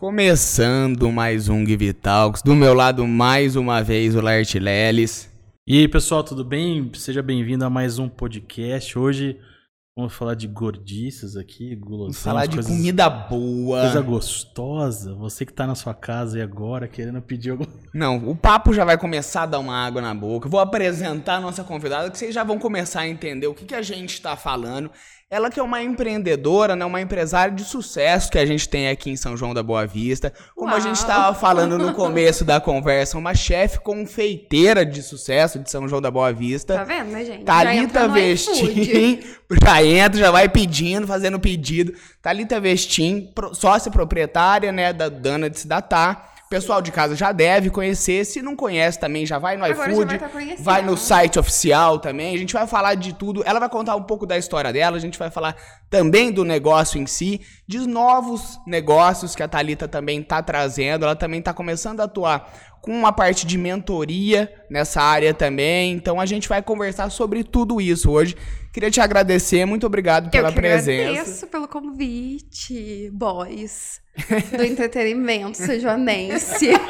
Começando mais um Give Talks. Do meu lado, mais uma vez, o Laerte Leles. E aí, pessoal, tudo bem? Seja bem-vindo a mais um podcast. Hoje vamos falar de gordices aqui, guloseimas. Vamos falar de coisas, comida boa. Coisa gostosa. Você que tá na sua casa e agora querendo pedir alguma... Não, o papo já vai começar a dar uma água na boca. vou apresentar a nossa convidada, que vocês já vão começar a entender o que, que a gente está falando. Ela que é uma empreendedora, né, uma empresária de sucesso que a gente tem aqui em São João da Boa Vista. Como Uau. a gente estava falando no começo da conversa, uma chefe confeiteira de sucesso de São João da Boa Vista. Tá vendo, né, gente? Thalita Vestim. Já entra, já vai pedindo, fazendo pedido. Thalita Vestim, sócia proprietária, né, da Dana de Cidatá pessoal de casa já deve conhecer. Se não conhece também, já vai no Agora iFood, vai, tá vai, no site oficial também. A gente vai falar de tudo. Ela vai contar um pouco da história dela. A gente vai falar também do negócio em si, de novos negócios que a Talita também está trazendo. Ela também está começando a atuar com uma parte de mentoria nessa área também. Então a gente vai conversar sobre tudo isso hoje. Queria te agradecer, muito obrigado pela Eu presença. Agradeço pelo convite, boys do entretenimento sejonense.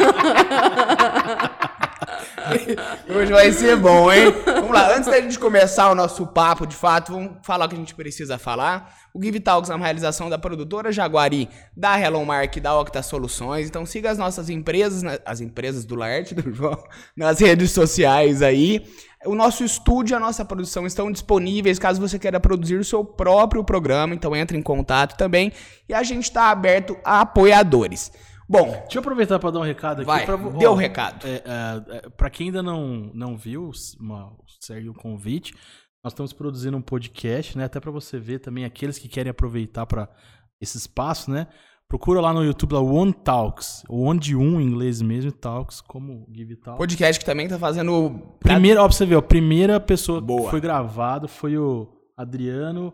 Hoje vai ser bom, hein? Vamos lá, antes da gente começar o nosso papo, de fato, vamos falar o que a gente precisa falar. O Give Talks é uma realização da produtora Jaguari, da Hello Mark e da Octa Soluções. Então siga as nossas empresas, as empresas do Laerte, do João, nas redes sociais aí. O nosso estúdio e a nossa produção estão disponíveis caso você queira produzir o seu próprio programa, então entre em contato também. E a gente está aberto a apoiadores. Bom, deixa eu aproveitar para dar um recado aqui. Vai, pra, o um recado. É, é, é, para quem ainda não, não viu, uma, segue o convite. Nós estamos produzindo um podcast, né? Até para você ver também aqueles que querem aproveitar para esse espaço, né? Procura lá no YouTube lá One Talks, One de um em inglês mesmo, Talks, como Give Talks. Podcast que também tá fazendo. Primeira, ó, pra você ver, a primeira pessoa Boa. que foi gravado foi o Adriano,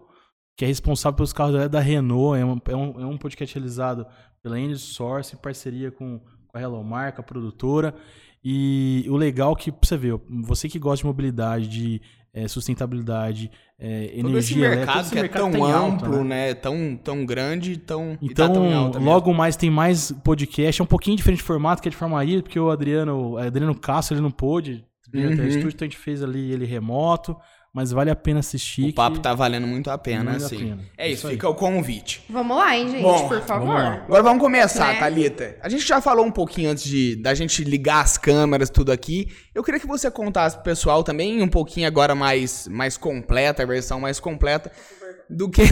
que é responsável pelos carros da Renault. É um, é um, é um podcast realizado pela Engine Source, em parceria com, com a Hello Marca, a produtora. E o legal é que, pra você ver, você que gosta de mobilidade, de é, sustentabilidade, é, todo energia esse mercado que é tão tá amplo, alta, né? né? Tão, tão grande, tão então tá tão então, logo mais tem mais podcast, é um pouquinho diferente de formato que é de formaria, porque o Adriano, o Adriano Castro ele não pôde, uhum. até o estúdio, então a gente fez ali ele remoto mas vale a pena assistir. O papo tá valendo muito a pena, muito assim. A pena. É isso, isso fica o convite. Vamos lá, hein, gente, Bom, por favor. Vamos Agora vamos começar, né? Thalita. A gente já falou um pouquinho antes de da gente ligar as câmeras, tudo aqui. Eu queria que você contasse pro pessoal também um pouquinho agora mais, mais completa, a versão mais completa do que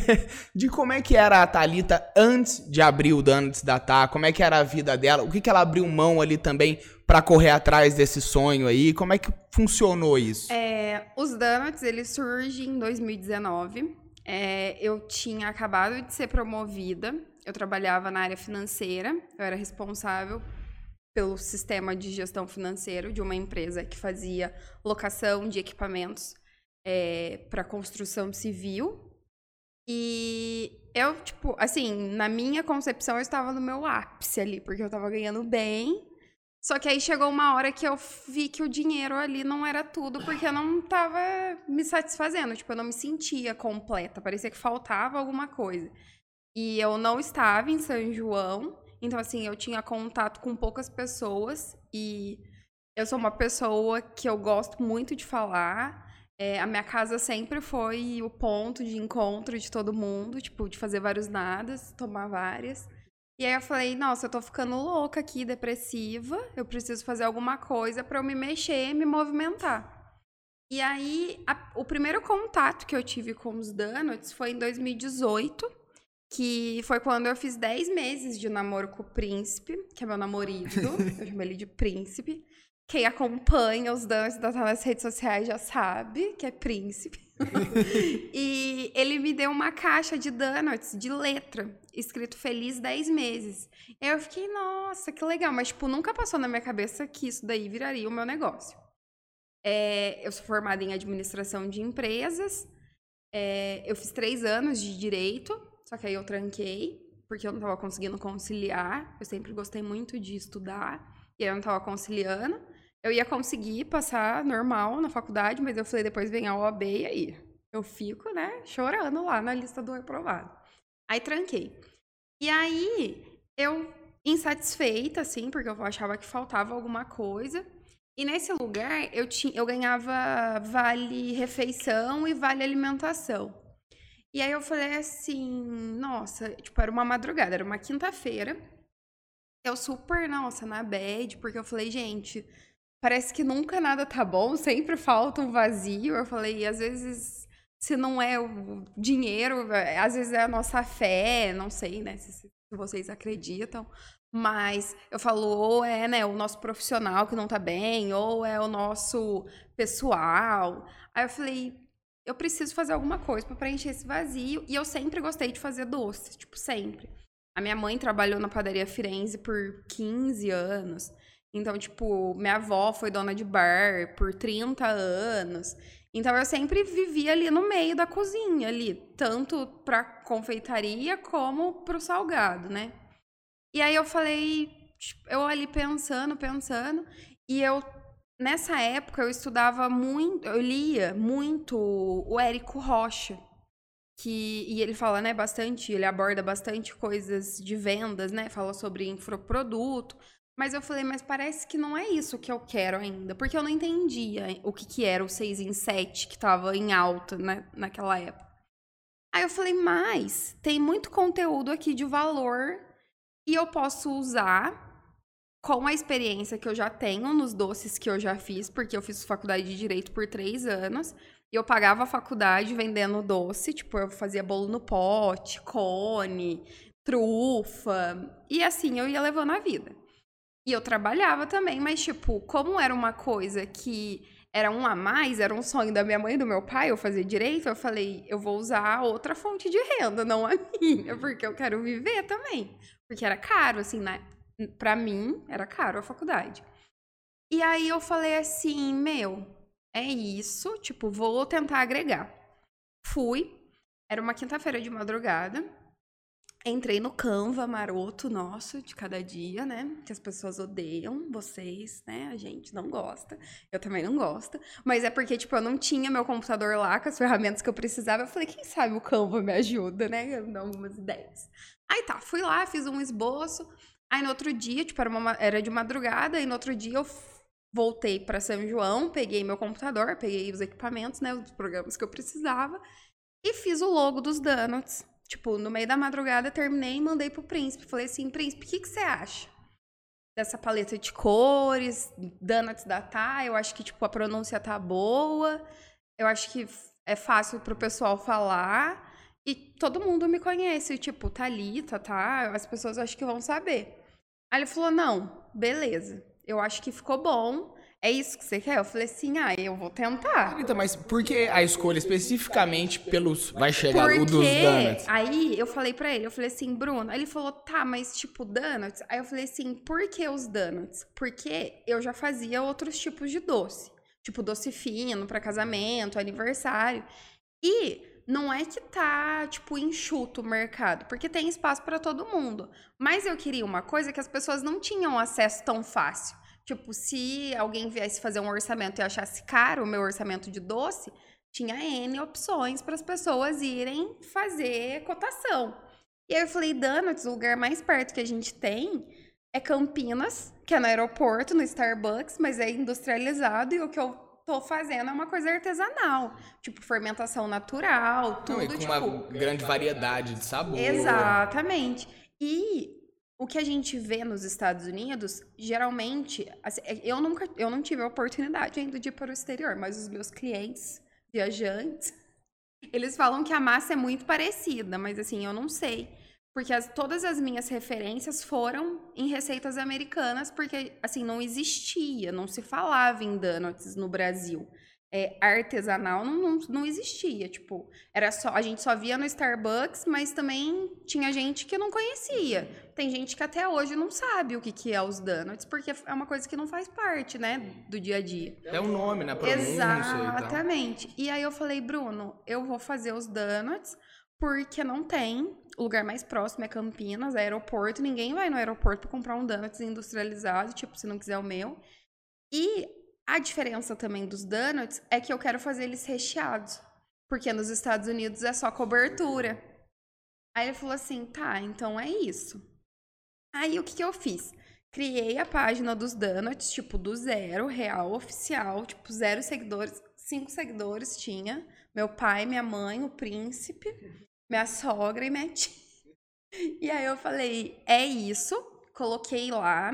de como é que era a Talita antes de abrir o Donuts da Tá, como é que era a vida dela, o que que ela abriu mão ali também para correr atrás desse sonho aí, como é que funcionou isso? É, os Donuts, eles surgem em 2019. É, eu tinha acabado de ser promovida, eu trabalhava na área financeira, eu era responsável pelo sistema de gestão financeira de uma empresa que fazia locação de equipamentos é, para construção civil. E eu, tipo, assim, na minha concepção, eu estava no meu ápice ali, porque eu estava ganhando bem. Só que aí chegou uma hora que eu vi que o dinheiro ali não era tudo, porque eu não estava me satisfazendo. Tipo, eu não me sentia completa. Parecia que faltava alguma coisa. E eu não estava em São João. Então, assim, eu tinha contato com poucas pessoas. E eu sou uma pessoa que eu gosto muito de falar. É, a minha casa sempre foi o ponto de encontro de todo mundo, tipo, de fazer vários nadas, tomar várias. E aí eu falei, nossa, eu tô ficando louca aqui, depressiva, eu preciso fazer alguma coisa para eu me mexer, me movimentar. E aí, a, o primeiro contato que eu tive com os donuts foi em 2018, que foi quando eu fiz 10 meses de namoro com o príncipe, que é meu namorado, eu chamo ele de príncipe. Quem acompanha os danças nas redes sociais já sabe que é príncipe. e ele me deu uma caixa de donuts de letra, escrito feliz 10 meses. Eu fiquei, nossa, que legal, mas tipo, nunca passou na minha cabeça que isso daí viraria o meu negócio. É, eu sou formada em administração de empresas. É, eu fiz três anos de direito, só que aí eu tranquei, porque eu não estava conseguindo conciliar. Eu sempre gostei muito de estudar, e aí eu não estava conciliando. Eu ia conseguir passar normal na faculdade, mas eu falei, depois vem a OAB e aí eu fico, né, chorando lá na lista do reprovado. Aí tranquei. E aí, eu insatisfeita, assim, porque eu achava que faltava alguma coisa. E nesse lugar eu, tinha, eu ganhava vale refeição e vale alimentação. E aí eu falei assim, nossa, tipo, era uma madrugada, era uma quinta-feira. Eu super, nossa, na bad, porque eu falei, gente, parece que nunca nada tá bom, sempre falta um vazio. Eu falei, às vezes, se não é o dinheiro, às vezes é a nossa fé, não sei, né, se, se vocês acreditam. Mas eu falo, ou é né, o nosso profissional que não tá bem, ou é o nosso pessoal. Aí eu falei, eu preciso fazer alguma coisa para preencher esse vazio. E eu sempre gostei de fazer doces, tipo, sempre. A minha mãe trabalhou na padaria Firenze por 15 anos. Então, tipo, minha avó foi dona de bar por 30 anos. Então, eu sempre vivia ali no meio da cozinha, ali, tanto pra confeitaria como pro salgado, né? E aí eu falei, tipo, eu ali pensando, pensando, e eu nessa época eu estudava muito, eu lia muito o Érico Rocha, que e ele fala, né, bastante, ele aborda bastante coisas de vendas, né? Fala sobre infoproduto, mas eu falei, mas parece que não é isso que eu quero ainda, porque eu não entendia o que, que era o 6 em 7 que estava em alta né, naquela época. Aí eu falei, mas tem muito conteúdo aqui de valor e eu posso usar com a experiência que eu já tenho nos doces que eu já fiz, porque eu fiz faculdade de direito por três anos. E eu pagava a faculdade vendendo doce, tipo, eu fazia bolo no pote, cone, trufa. E assim eu ia levando a vida. E eu trabalhava também, mas, tipo, como era uma coisa que era um a mais, era um sonho da minha mãe e do meu pai, eu fazer direito, eu falei, eu vou usar outra fonte de renda, não a minha, porque eu quero viver também. Porque era caro, assim, né? Pra mim, era caro a faculdade. E aí eu falei assim, meu, é isso, tipo, vou tentar agregar. Fui, era uma quinta-feira de madrugada, entrei no Canva maroto nosso de cada dia, né? Que as pessoas odeiam vocês, né? A gente não gosta. Eu também não gosto. Mas é porque, tipo, eu não tinha meu computador lá com as ferramentas que eu precisava. Eu falei, quem sabe o Canva me ajuda, né? Eu dou algumas ideias. Aí tá, fui lá, fiz um esboço. Aí no outro dia, tipo, era, uma, era de madrugada, e no outro dia eu voltei para São João, peguei meu computador, peguei os equipamentos, né, os programas que eu precisava, e fiz o logo dos donuts. Tipo, no meio da madrugada, terminei e mandei pro príncipe. Falei assim, príncipe, o que, que você acha? Dessa paleta de cores, donuts da Tá, eu acho que, tipo, a pronúncia tá boa, eu acho que é fácil pro pessoal falar. E todo mundo me conhece, tipo, Thalita, tá? As pessoas acho que vão saber. Aí ele falou: não, beleza. Eu acho que ficou bom. É isso que você quer? Eu falei assim, ah, eu vou tentar. Thalita, mas por que a escolha especificamente pelos. Vai chegar Porque o dos donuts? Aí eu falei pra ele, eu falei assim, Bruno, aí ele falou, tá, mas tipo, donuts? Aí eu falei assim, por que os donuts? Porque eu já fazia outros tipos de doce. Tipo, doce fino para casamento, aniversário. E não é que tá, tipo, enxuto o mercado, porque tem espaço para todo mundo. Mas eu queria uma coisa que as pessoas não tinham acesso tão fácil. Tipo, se alguém viesse fazer um orçamento e achasse caro o meu orçamento de doce, tinha N opções para as pessoas irem fazer cotação. E aí eu falei, Donuts, o lugar mais perto que a gente tem é Campinas, que é no aeroporto, no Starbucks, mas é industrializado e o que eu tô fazendo é uma coisa artesanal. Tipo, fermentação natural, tudo. Não, e com tipo... uma grande variedade de sabor. Exatamente. E o que a gente vê nos Estados Unidos, geralmente, assim, é, eu nunca, eu não tive a oportunidade ainda de ir para o exterior, mas os meus clientes, viajantes, eles falam que a massa é muito parecida, mas assim, eu não sei. Porque as, todas as minhas referências foram em receitas americanas, porque, assim, não existia, não se falava em donuts no Brasil. É, artesanal não, não, não existia, tipo, era só, a gente só via no Starbucks, mas também tinha gente que não conhecia. Tem gente que até hoje não sabe o que, que é os donuts, porque é uma coisa que não faz parte, né, do dia a dia. É o nome, né, Exatamente. E, e aí eu falei, Bruno, eu vou fazer os donuts, porque não tem. O lugar mais próximo é Campinas, é aeroporto. Ninguém vai no aeroporto para comprar um donuts industrializado, tipo, se não quiser o meu. E a diferença também dos donuts é que eu quero fazer eles recheados. Porque nos Estados Unidos é só cobertura. Aí ele falou assim: tá, então é isso. Aí o que, que eu fiz? Criei a página dos donuts, tipo, do zero, real, oficial, tipo, zero seguidores, cinco seguidores tinha. Meu pai, minha mãe, o príncipe, minha sogra e minha tia. E aí eu falei, é isso. Coloquei lá,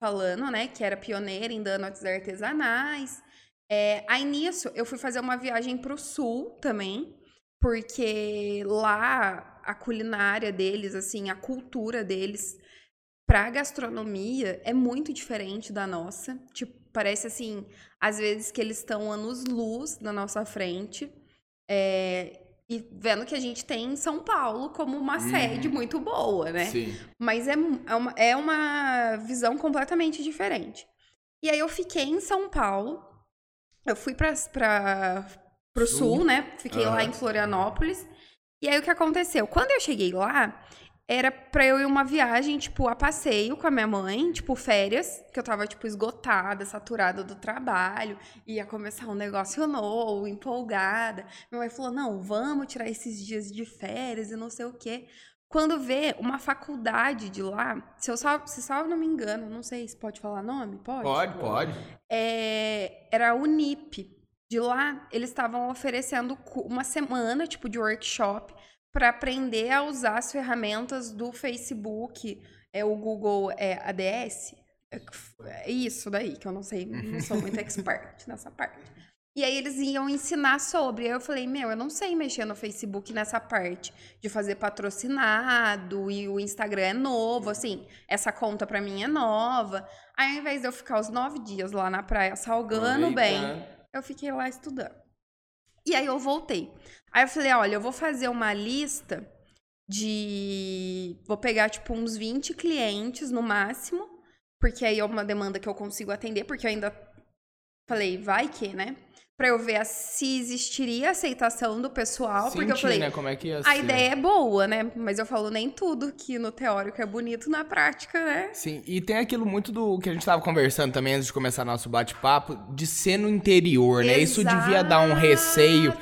falando, né, que era pioneira em donuts artesanais. É, aí nisso, eu fui fazer uma viagem pro sul também, porque lá a culinária deles, assim, a cultura deles pra gastronomia é muito diferente da nossa. Tipo, parece assim, às vezes que eles estão anos-luz na nossa frente. É, e vendo que a gente tem São Paulo como uma uhum. sede muito boa, né? Sim. Mas é, é, uma, é uma visão completamente diferente. E aí eu fiquei em São Paulo. Eu fui para pro sul, sul né? Fiquei lá em Florianópolis. E aí o que aconteceu? Quando eu cheguei lá, era pra eu ir uma viagem, tipo, a passeio com a minha mãe, tipo, férias, que eu tava, tipo, esgotada, saturada do trabalho, ia começar um negócio novo, empolgada. Minha mãe falou: não, vamos tirar esses dias de férias e não sei o quê. Quando vê uma faculdade de lá, se eu só, se só não me engano, não sei se pode falar nome, pode? Pode, pode. É, era a Unip. De lá, eles estavam oferecendo uma semana, tipo, de workshop para aprender a usar as ferramentas do Facebook, é o Google é, ADS. É, é isso daí, que eu não sei, não sou muito expert nessa parte. E aí eles iam ensinar sobre. Aí eu falei, meu, eu não sei mexer no Facebook nessa parte de fazer patrocinado e o Instagram é novo, assim, essa conta para mim é nova. Aí ao invés de eu ficar os nove dias lá na praia salgando bem, eu fiquei lá estudando. E aí eu voltei. Aí eu falei, olha, eu vou fazer uma lista de. Vou pegar, tipo, uns 20 clientes no máximo, porque aí é uma demanda que eu consigo atender, porque eu ainda falei, vai que, né? Pra eu ver se existiria aceitação do pessoal. Sentir, porque eu falei, né? Como é que ia a ser? ideia é boa, né? Mas eu falo, nem tudo que no teórico é bonito, na prática, né? Sim, e tem aquilo muito do que a gente tava conversando também antes de começar nosso bate-papo, de ser no interior, né? Isso devia dar um receio.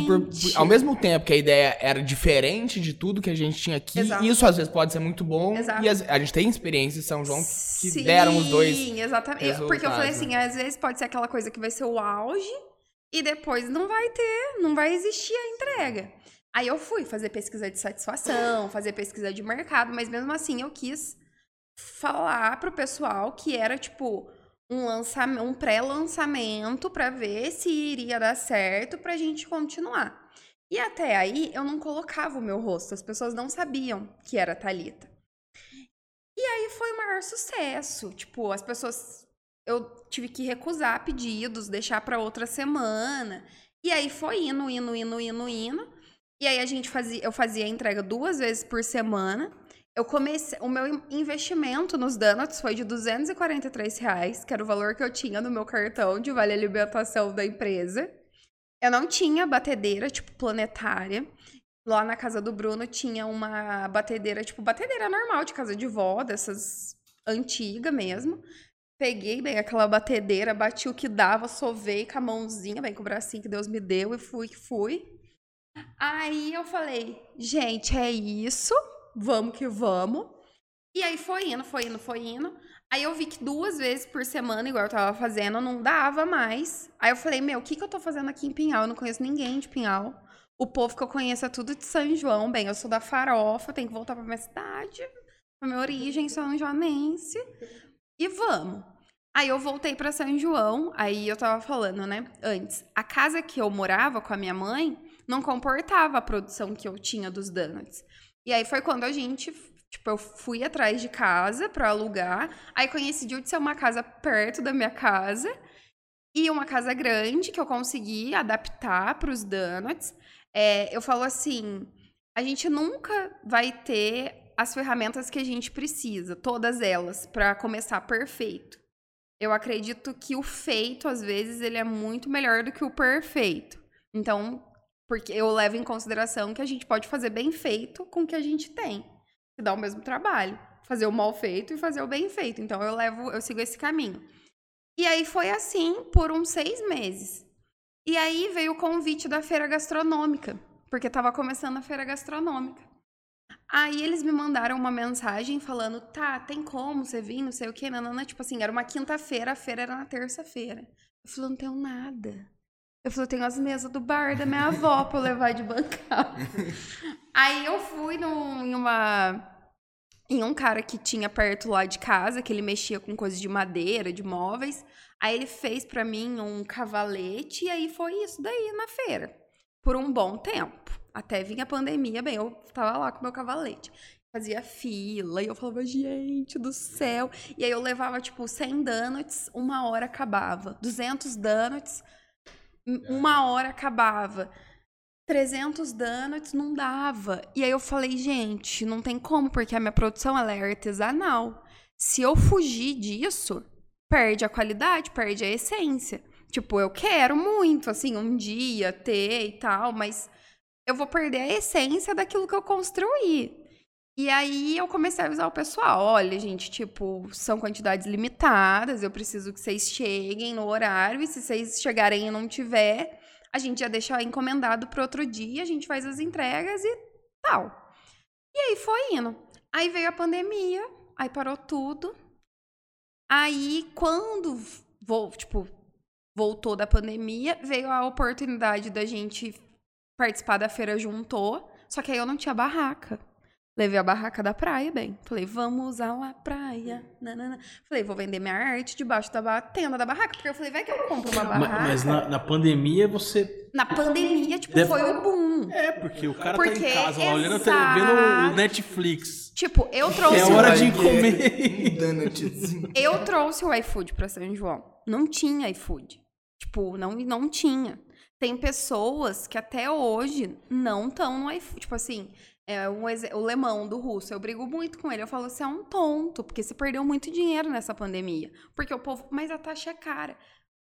Exatamente. Por, por, ao mesmo tempo que a ideia era diferente de tudo que a gente tinha aqui, Exato. isso às vezes pode ser muito bom. Exato. E a, a gente tem experiência em São João que Sim, deram os dois. Sim, exatamente. Porque eu falei assim, às vezes pode ser aquela coisa que vai ser o auge e depois não vai ter, não vai existir a entrega. Aí eu fui fazer pesquisa de satisfação, fazer pesquisa de mercado, mas mesmo assim eu quis falar pro pessoal que era tipo um lançamento, um pré-lançamento para ver se iria dar certo pra gente continuar. E até aí eu não colocava o meu rosto, as pessoas não sabiam que era Talita. E aí foi o maior sucesso, tipo, as pessoas eu tive que recusar pedidos, deixar para outra semana. E aí foi indo, indo, indo, indo, indo. E aí a gente fazia, eu fazia a entrega duas vezes por semana. Eu comecei, o meu investimento nos donuts foi de 243 reais, que era o valor que eu tinha no meu cartão de vale alimentação da empresa. Eu não tinha batedeira, tipo, planetária. Lá na casa do Bruno tinha uma batedeira, tipo, batedeira normal de casa de vó, dessas antiga mesmo. Peguei bem aquela batedeira, bati o que dava, sovei com a mãozinha, bem com o bracinho que Deus me deu e fui que fui. Aí eu falei, gente, é isso, vamos que vamos. E aí foi indo, foi indo, foi indo. Aí eu vi que duas vezes por semana, igual eu tava fazendo, não dava mais. Aí eu falei, meu, o que, que eu tô fazendo aqui em Pinhal? Eu não conheço ninguém de Pinhal. O povo que eu conheço é tudo de São João. Bem, eu sou da Farofa, tenho que voltar pra minha cidade, pra minha origem são joanense. E vamos. Aí eu voltei para São João, aí eu tava falando, né, antes. A casa que eu morava com a minha mãe não comportava a produção que eu tinha dos donuts. E aí foi quando a gente, tipo, eu fui atrás de casa para alugar. Aí coincidiu de ser uma casa perto da minha casa e uma casa grande que eu consegui adaptar para os donuts. É, eu falo assim, a gente nunca vai ter as ferramentas que a gente precisa, todas elas, para começar perfeito. Eu acredito que o feito, às vezes, ele é muito melhor do que o perfeito. Então, porque eu levo em consideração que a gente pode fazer bem feito com o que a gente tem, que dá o mesmo trabalho. Fazer o mal feito e fazer o bem feito. Então, eu levo, eu sigo esse caminho. E aí foi assim por uns seis meses. E aí veio o convite da feira gastronômica, porque estava começando a feira gastronômica. Aí eles me mandaram uma mensagem falando, tá, tem como você vir, não sei o que, nanana. Tipo assim, era uma quinta-feira, a feira era na terça-feira. Eu falei, não tenho nada. Eu falei, eu tenho as mesas do bar da minha avó pra eu levar de bancada. Aí eu fui num, em uma. Em um cara que tinha perto lá de casa, que ele mexia com coisas de madeira, de móveis. Aí ele fez para mim um cavalete e aí foi isso daí na feira. Por um bom tempo. Até vir a pandemia, bem, eu tava lá com meu cavalete. Fazia fila e eu falava, gente do céu. E aí eu levava, tipo, 100 donuts, uma hora acabava. 200 donuts, uma hora acabava. 300 donuts não dava. E aí eu falei, gente, não tem como, porque a minha produção ela é artesanal. Se eu fugir disso, perde a qualidade, perde a essência. Tipo, eu quero muito, assim, um dia ter e tal, mas eu vou perder a essência daquilo que eu construí. E aí eu comecei a avisar o pessoal: olha, gente, tipo, são quantidades limitadas, eu preciso que vocês cheguem no horário, e se vocês chegarem e não tiver, a gente já deixa encomendado para outro dia, a gente faz as entregas e tal. E aí foi indo. Aí veio a pandemia, aí parou tudo. Aí, quando vou, tipo, voltou da pandemia, veio a oportunidade da gente participar da feira juntou, só que aí eu não tinha barraca. Levei a barraca da praia, bem. Falei, vamos usar a praia. Nanana. Falei, vou vender minha arte debaixo da tenda da barraca. Porque eu falei, vai que eu compro uma barraca. Mas na, na pandemia você. Na pandemia, tipo, Deve... foi o boom. É, porque o cara porque, tá em casa lá, olhando vendo o Netflix. Tipo, eu trouxe. É hora de comer. eu trouxe o iFood pra São João. Não tinha iFood. Tipo, não, não tinha. Tem pessoas que até hoje não estão no iFood. Tipo assim, é um, o Lemão do Russo. Eu brigo muito com ele. Eu falo, você é um tonto, porque você perdeu muito dinheiro nessa pandemia. Porque o povo. Mas a taxa é cara.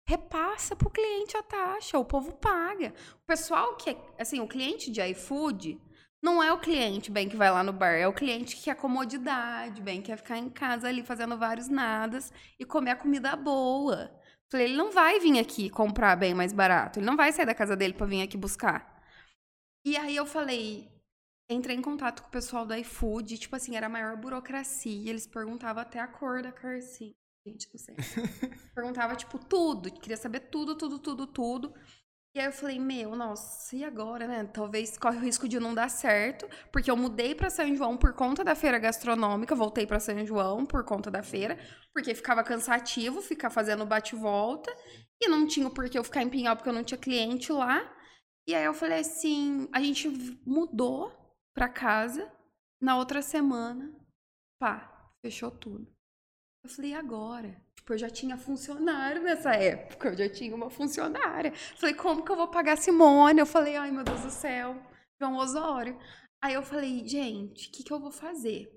Repassa pro cliente a taxa, o povo paga. O pessoal que é. Assim, o cliente de iFood não é o cliente, bem, que vai lá no bar. É o cliente que quer comodidade, bem, quer ficar em casa ali fazendo vários nadas e comer a comida boa. Falei, ele não vai vir aqui comprar bem mais barato. Ele não vai sair da casa dele para vir aqui buscar. E aí eu falei, entrei em contato com o pessoal do iFood, tipo assim, era a maior burocracia. Eles perguntavam até a cor da carcinha. Gente, não sei. Perguntava, tipo, tudo. Queria saber tudo, tudo, tudo, tudo. E aí eu falei, meu, nossa, e agora, né? Talvez corre o risco de não dar certo, porque eu mudei para São João por conta da feira gastronômica, voltei para São João por conta da feira, porque ficava cansativo ficar fazendo bate-volta, e não tinha por que eu ficar em Pinhal porque eu não tinha cliente lá. E aí eu falei assim, a gente mudou para casa, na outra semana, pá, fechou tudo. Eu falei, agora? Tipo, eu já tinha funcionário nessa época, eu já tinha uma funcionária. Falei, como que eu vou pagar Simone? Eu falei, ai meu Deus do céu, João Osório. Aí eu falei, gente, o que, que eu vou fazer?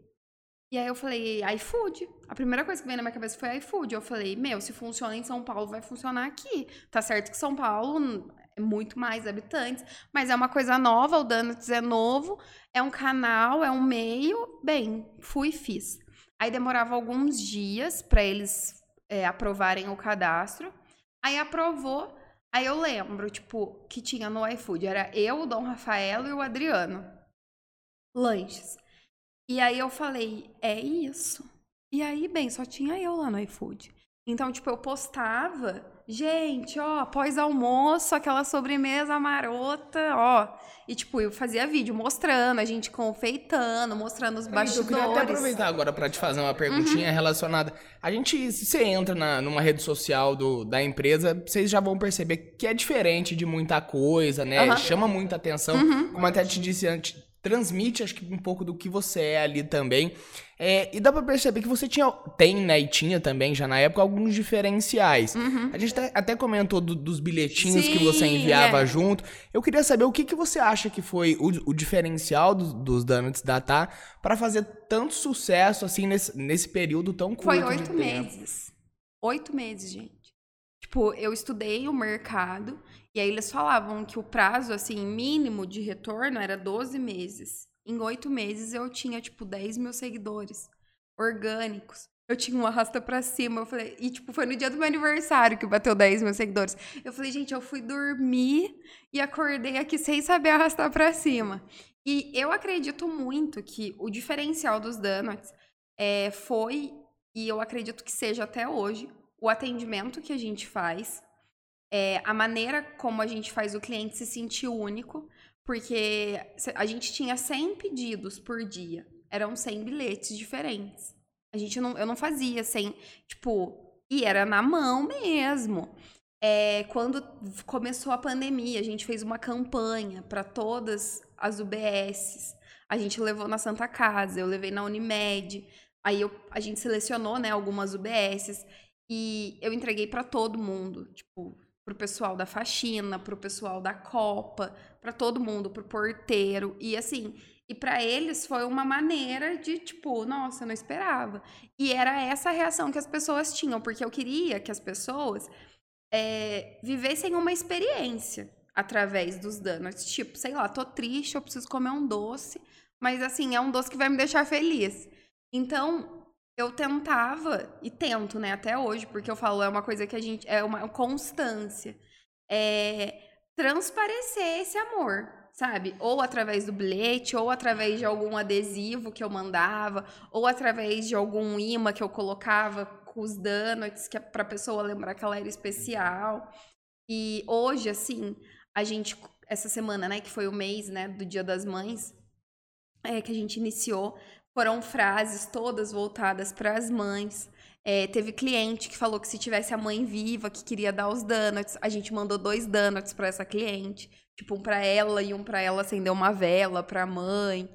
E aí eu falei, iFood. A primeira coisa que veio na minha cabeça foi iFood. Eu falei, meu, se funciona em São Paulo, vai funcionar aqui. Tá certo que São Paulo muito mais habitantes, mas é uma coisa nova, o Donuts é novo, é um canal, é um meio. Bem, fui e fiz. Aí demorava alguns dias para eles é, aprovarem o cadastro. Aí aprovou. Aí eu lembro, tipo, que tinha no iFood. Era eu, o Dom Rafael e o Adriano. Lanches. E aí eu falei, é isso. E aí, bem, só tinha eu lá no iFood. Então, tipo, eu postava, gente, ó, após almoço, aquela sobremesa marota, ó. E, tipo, eu fazia vídeo mostrando, a gente confeitando, mostrando os bastidores. Eu queria até aproveitar agora para te fazer uma perguntinha uhum. relacionada. A gente, se você entra na, numa rede social do, da empresa, vocês já vão perceber que é diferente de muita coisa, né? Uhum. Chama muita atenção. Uhum. Como até te disse antes, transmite, acho que um pouco do que você é ali também. É, e dá pra perceber que você tinha, tem, né, e tinha também já na época alguns diferenciais. Uhum. A gente até comentou do, dos bilhetinhos Sim, que você enviava é. junto. Eu queria saber o que, que você acha que foi o, o diferencial do, dos Donuts da Tá para fazer tanto sucesso assim nesse, nesse período tão curto Foi oito meses. Oito meses, gente. Tipo, eu estudei o mercado e aí eles falavam que o prazo, assim, mínimo de retorno era 12 meses. Em oito meses eu tinha, tipo, 10 mil seguidores orgânicos. Eu tinha uma arrasta pra cima. Eu falei, e tipo, foi no dia do meu aniversário que bateu 10 mil seguidores. Eu falei, gente, eu fui dormir e acordei aqui sem saber arrastar pra cima. E eu acredito muito que o diferencial dos donuts é, foi, e eu acredito que seja até hoje, o atendimento que a gente faz, é, a maneira como a gente faz o cliente se sentir único, porque a gente tinha 100 pedidos por dia, eram 100 bilhetes diferentes. A gente não, eu não fazia sem, tipo, e era na mão mesmo. É, quando começou a pandemia, a gente fez uma campanha para todas as UBSs. A gente levou na Santa Casa, eu levei na Unimed. Aí eu, a gente selecionou, né, algumas UBSs e eu entreguei para todo mundo, tipo, pro pessoal da faxina, pro pessoal da copa, para todo mundo, pro porteiro. E assim, e para eles foi uma maneira de, tipo, nossa, eu não esperava. E era essa a reação que as pessoas tinham, porque eu queria que as pessoas é, vivessem uma experiência através dos donuts. Tipo, sei lá, tô triste, eu preciso comer um doce, mas assim, é um doce que vai me deixar feliz. Então, eu tentava, e tento, né, até hoje, porque eu falo, é uma coisa que a gente. É uma constância. É transparecer esse amor sabe? Ou através do bilhete, ou através de algum adesivo que eu mandava, ou através de algum imã que eu colocava com os donuts, que é pra pessoa lembrar que ela era especial. E hoje, assim, a gente, essa semana, né, que foi o mês, né, do Dia das Mães, é, que a gente iniciou, foram frases todas voltadas para as mães. É, teve cliente que falou que se tivesse a mãe viva, que queria dar os donuts, a gente mandou dois donuts para essa cliente. Tipo, um pra ela e um pra ela acender uma vela pra mãe.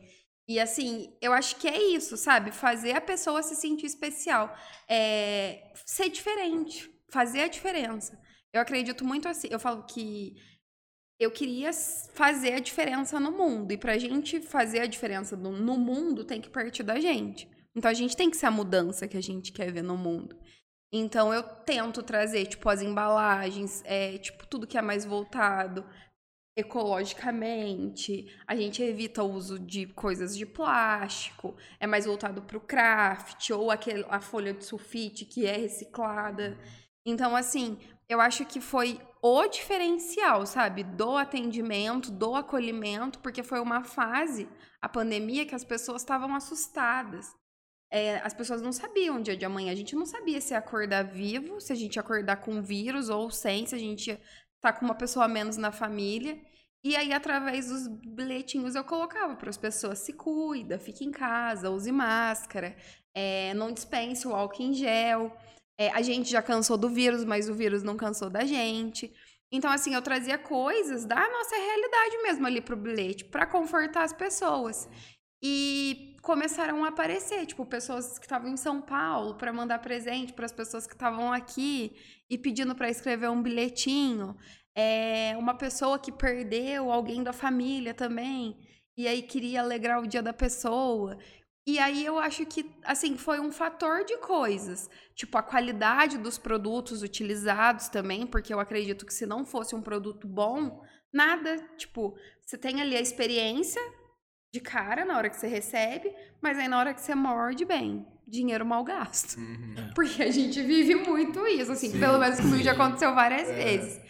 E assim, eu acho que é isso, sabe? Fazer a pessoa se sentir especial. É... Ser diferente. Fazer a diferença. Eu acredito muito assim. Eu falo que eu queria fazer a diferença no mundo. E pra gente fazer a diferença no, no mundo, tem que partir da gente. Então a gente tem que ser a mudança que a gente quer ver no mundo. Então eu tento trazer, tipo, as embalagens, é, tipo, tudo que é mais voltado ecologicamente, a gente evita o uso de coisas de plástico, é mais voltado para o craft, ou aquele, a folha de sulfite que é reciclada. Então, assim, eu acho que foi o diferencial, sabe, do atendimento, do acolhimento, porque foi uma fase, a pandemia, que as pessoas estavam assustadas. É, as pessoas não sabiam o dia de amanhã. A gente não sabia se acordar vivo, se a gente ia acordar com vírus ou sem, se a gente ia tá com uma pessoa a menos na família. E aí, através dos bilhetinhos, eu colocava para as pessoas: se cuida, fique em casa, use máscara, é, não dispense o álcool em gel. É, a gente já cansou do vírus, mas o vírus não cansou da gente. Então, assim, eu trazia coisas da nossa realidade mesmo ali pro bilhete, para confortar as pessoas. E começaram a aparecer, tipo, pessoas que estavam em São Paulo para mandar presente para as pessoas que estavam aqui e pedindo para escrever um bilhetinho. É, uma pessoa que perdeu alguém da família também e aí queria alegrar o dia da pessoa. E aí eu acho que, assim, foi um fator de coisas. Tipo, a qualidade dos produtos utilizados também, porque eu acredito que se não fosse um produto bom, nada, tipo, você tem ali a experiência de cara na hora que você recebe, mas aí na hora que você morde, bem, dinheiro mal gasto. Uhum. É. Porque a gente vive muito isso, assim, Sim. pelo menos comigo já aconteceu várias é. vezes.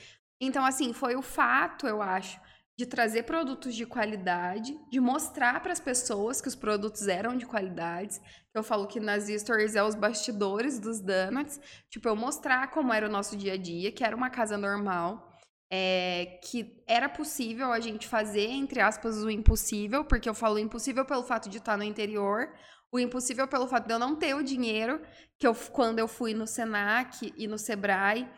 Então, assim, foi o fato, eu acho, de trazer produtos de qualidade, de mostrar para as pessoas que os produtos eram de qualidade. Eu falo que nas stories é os bastidores dos donuts, tipo, eu mostrar como era o nosso dia a dia, que era uma casa normal é, que era possível a gente fazer, entre aspas, o impossível, porque eu falo impossível pelo fato de estar no interior, o impossível pelo fato de eu não ter o dinheiro, que eu, quando eu fui no Senac e no Sebrae,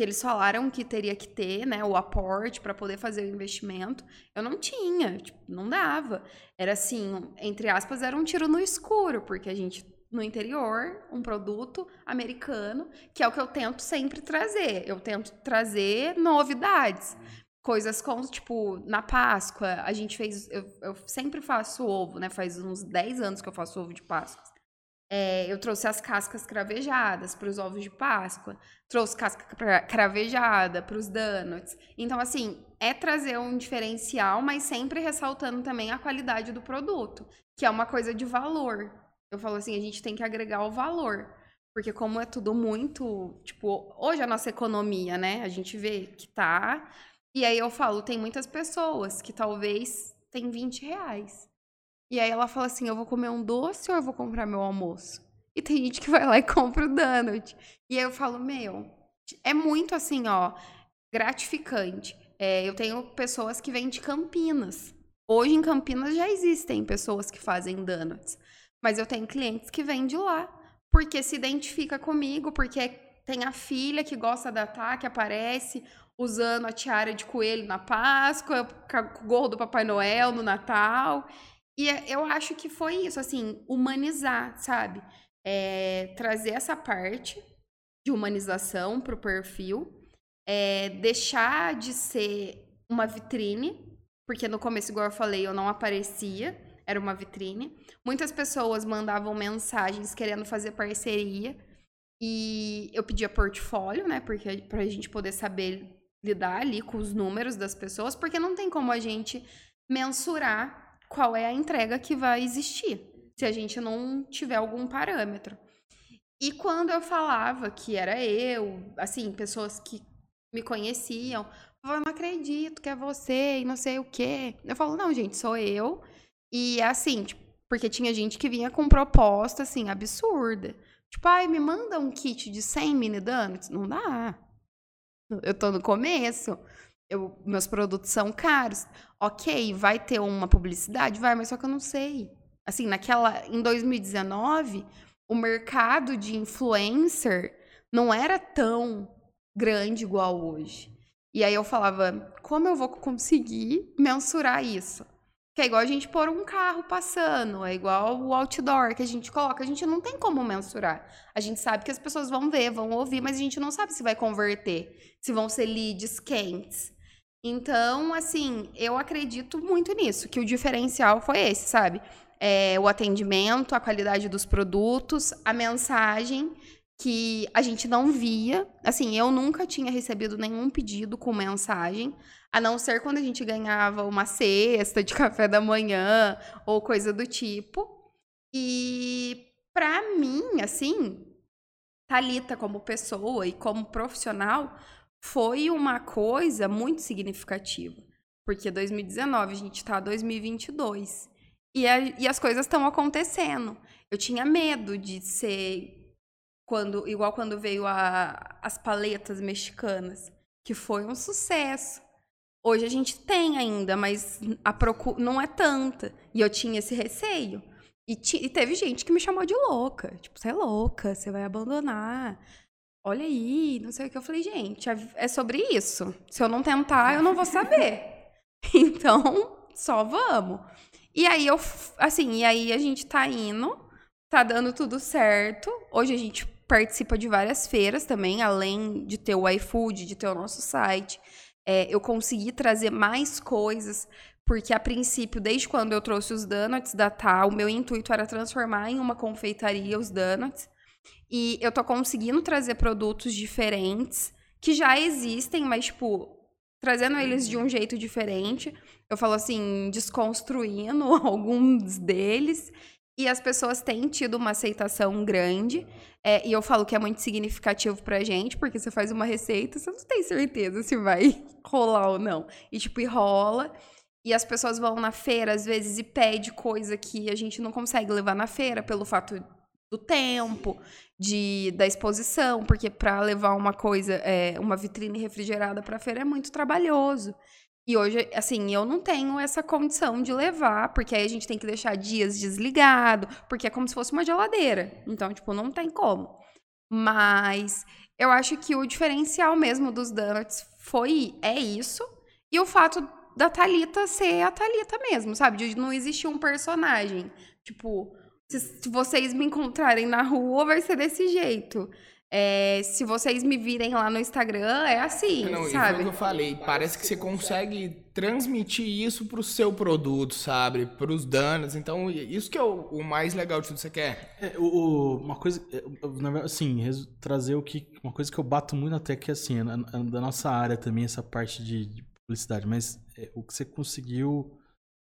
que eles falaram que teria que ter, né, o aporte para poder fazer o investimento, eu não tinha, tipo, não dava. Era assim, entre aspas, era um tiro no escuro, porque a gente no interior um produto americano, que é o que eu tento sempre trazer. Eu tento trazer novidades. Coisas como, tipo, na Páscoa, a gente fez. Eu, eu sempre faço ovo, né? Faz uns 10 anos que eu faço ovo de Páscoa. É, eu trouxe as cascas cravejadas para os ovos de Páscoa, trouxe casca cravejada para os donuts. Então, assim, é trazer um diferencial, mas sempre ressaltando também a qualidade do produto, que é uma coisa de valor eu falo assim, a gente tem que agregar o valor. Porque como é tudo muito, tipo, hoje a nossa economia, né? A gente vê que tá. E aí eu falo, tem muitas pessoas que talvez tem 20 reais. E aí ela fala assim: eu vou comer um doce ou eu vou comprar meu almoço? E tem gente que vai lá e compra o donut. E aí eu falo: meu, é muito assim, ó, gratificante. É, eu tenho pessoas que vêm de Campinas. Hoje em Campinas já existem pessoas que fazem donuts. Mas eu tenho clientes que vêm de lá. Porque se identifica comigo, porque tem a filha que gosta da Tá, que aparece usando a tiara de coelho na Páscoa, o gorro do Papai Noel no Natal. E é, eu acho que foi isso, assim, humanizar, sabe? É, trazer essa parte de humanização para o perfil, é, deixar de ser uma vitrine, porque no começo, igual eu falei, eu não aparecia, era uma vitrine. Muitas pessoas mandavam mensagens querendo fazer parceria e eu pedia portfólio, né? Porque para a gente poder saber lidar ali com os números das pessoas, porque não tem como a gente mensurar qual é a entrega que vai existir, se a gente não tiver algum parâmetro. E quando eu falava que era eu, assim, pessoas que me conheciam, eu não acredito que é você e não sei o quê. Eu falo, não, gente, sou eu. E é assim, tipo, porque tinha gente que vinha com proposta, assim, absurda. Tipo, ai, me manda um kit de 100 mini donuts. Não dá. Eu tô no começo. Eu, meus produtos são caros. Ok, vai ter uma publicidade? Vai, mas só que eu não sei. Assim, naquela. Em 2019, o mercado de influencer não era tão grande igual hoje. E aí eu falava, como eu vou conseguir mensurar isso? Que é igual a gente pôr um carro passando, é igual o outdoor que a gente coloca. A gente não tem como mensurar. A gente sabe que as pessoas vão ver, vão ouvir, mas a gente não sabe se vai converter, se vão ser leads quentes. Então, assim, eu acredito muito nisso, que o diferencial foi esse, sabe? É, o atendimento, a qualidade dos produtos, a mensagem que a gente não via. Assim, eu nunca tinha recebido nenhum pedido com mensagem, a não ser quando a gente ganhava uma cesta de café da manhã ou coisa do tipo. E para mim, assim, Talita como pessoa e como profissional foi uma coisa muito significativa. Porque 2019, a gente está 2022. E, a, e as coisas estão acontecendo. Eu tinha medo de ser quando igual quando veio a, as paletas mexicanas, que foi um sucesso. Hoje a gente tem ainda, mas a procura não é tanta. E eu tinha esse receio. E, e, teve gente que me chamou de louca. Tipo, você é louca, você vai abandonar. Olha aí, não sei o que. Eu falei, gente, é, é sobre isso. Se eu não tentar, eu não vou saber. Então, só vamos. E aí eu, assim, e aí a gente tá indo, tá dando tudo certo. Hoje a gente participa de várias feiras também, além de ter o iFood, de ter o nosso site. É, eu consegui trazer mais coisas, porque a princípio, desde quando eu trouxe os donuts da Tal, o meu intuito era transformar em uma confeitaria os donuts. E eu tô conseguindo trazer produtos diferentes que já existem, mas, tipo, trazendo eles de um jeito diferente. Eu falo assim, desconstruindo alguns deles e as pessoas têm tido uma aceitação grande. É, e eu falo que é muito significativo pra gente, porque você faz uma receita, você não tem certeza se vai rolar ou não. E, tipo, e rola. E as pessoas vão na feira, às vezes, e pede coisa que a gente não consegue levar na feira pelo fato do tempo, de, da exposição, porque para levar uma coisa, é, uma vitrine refrigerada para feira é muito trabalhoso. E hoje, assim, eu não tenho essa condição de levar, porque aí a gente tem que deixar dias desligado, porque é como se fosse uma geladeira. Então, tipo, não tem como. Mas eu acho que o diferencial mesmo dos donuts foi é isso. E o fato da Talita ser a Talita mesmo, sabe? De não existir um personagem. Tipo, se, se vocês me encontrarem na rua, vai ser desse jeito. É, se vocês me virem lá no Instagram, é assim, Não, sabe? Foi o que eu falei. Parece que você consegue transmitir isso pro seu produto, sabe? Pros danos. Então, isso que é o, o mais legal de tudo que você quer. É, o, uma coisa, é, assim, trazer o que... Uma coisa que eu bato muito até que, assim, é da nossa área também, essa parte de, de publicidade. Mas é, o que você conseguiu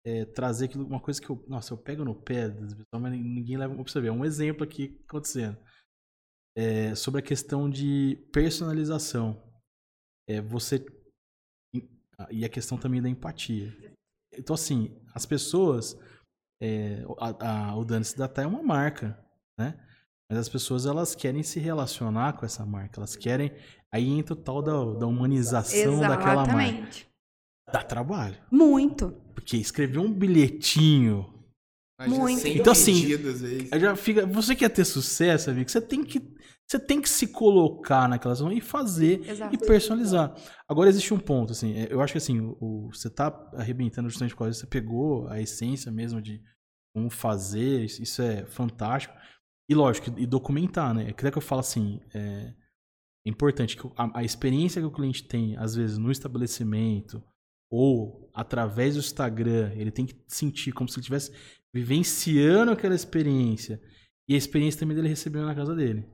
é, trazer aquilo, uma coisa que eu... Nossa, eu pego no pé das pessoas, mas ninguém leva pra você ver. É um exemplo aqui acontecendo é, sobre a questão de personalização. É, você e a questão também da empatia. Então, assim, as pessoas. É, a, a, o Dane-se Data é uma marca, né? Mas as pessoas elas querem se relacionar com essa marca, elas querem. Aí entra o tal da, da humanização Exatamente. daquela marca. Dá trabalho. Muito. Porque escrever um bilhetinho. Muito. Então, assim, já fica, você quer ter sucesso, amigo, você tem que você tem que se colocar naquela situação e fazer Exato. e personalizar. Agora existe um ponto, assim, é, eu acho que assim, o, você tá arrebentando justamente por causa você pegou a essência mesmo de como fazer, isso é fantástico. E lógico, e documentar, né? É que eu falo assim, é, é importante que a, a, experiência que o cliente tem, às vezes, no estabelecimento ou através do Instagram, ele tem que sentir como se ele estivesse vivenciando aquela experiência e a experiência também dele recebendo na casa dele.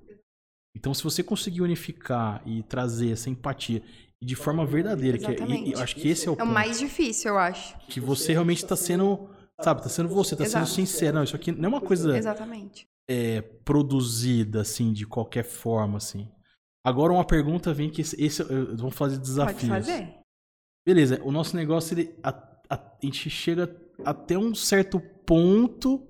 Então, se você conseguir unificar e trazer essa empatia de forma verdadeira, que é, eu acho que esse é o, é o mais difícil, eu acho. Que você realmente está sendo, sabe, está sendo você, está sendo sincero. Não, isso aqui não é uma coisa Exatamente. É, produzida assim de qualquer forma assim. Agora uma pergunta vem que esse, esse vamos fazer desafios. Pode fazer. Beleza, o nosso negócio ele a, a, a gente chega até um certo ponto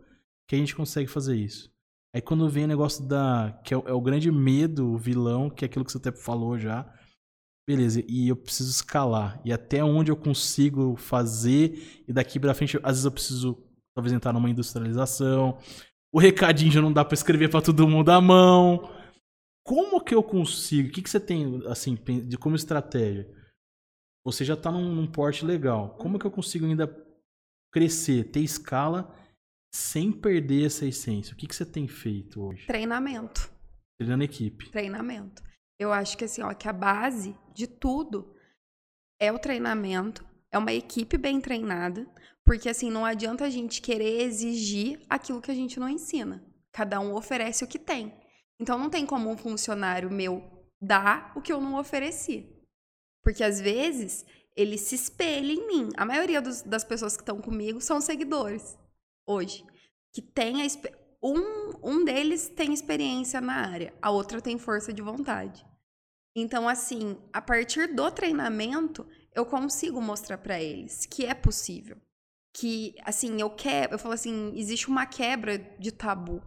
que a gente consegue fazer isso. Aí quando vem o negócio da. que é o, é o, grande medo, o vilão, que é aquilo que você até falou já. Beleza, e eu preciso escalar. E até onde eu consigo fazer. E daqui pra frente, às vezes eu preciso talvez entrar numa industrialização. O recadinho já não dá para escrever para todo mundo à mão. Como que eu consigo? O que, que você tem, assim, de como estratégia? Você já tá num, num porte legal. Como que eu consigo ainda crescer, ter escala sem perder essa essência? O que, que você tem feito hoje? Treinamento. Treinando equipe. Treinamento. Eu acho que assim, ó, que a base de tudo é o treinamento, é uma equipe bem treinada, porque assim, não adianta a gente querer exigir aquilo que a gente não ensina. Cada um oferece o que tem. Então não tem como um funcionário meu dar o que eu não ofereci. Porque às vezes ele se espelha em mim. A maioria dos, das pessoas que estão comigo são seguidores hoje. Que tem a, um, um deles tem experiência na área, a outra tem força de vontade. Então, assim, a partir do treinamento, eu consigo mostrar para eles que é possível. Que, assim, eu quero, eu falo assim, existe uma quebra de tabu.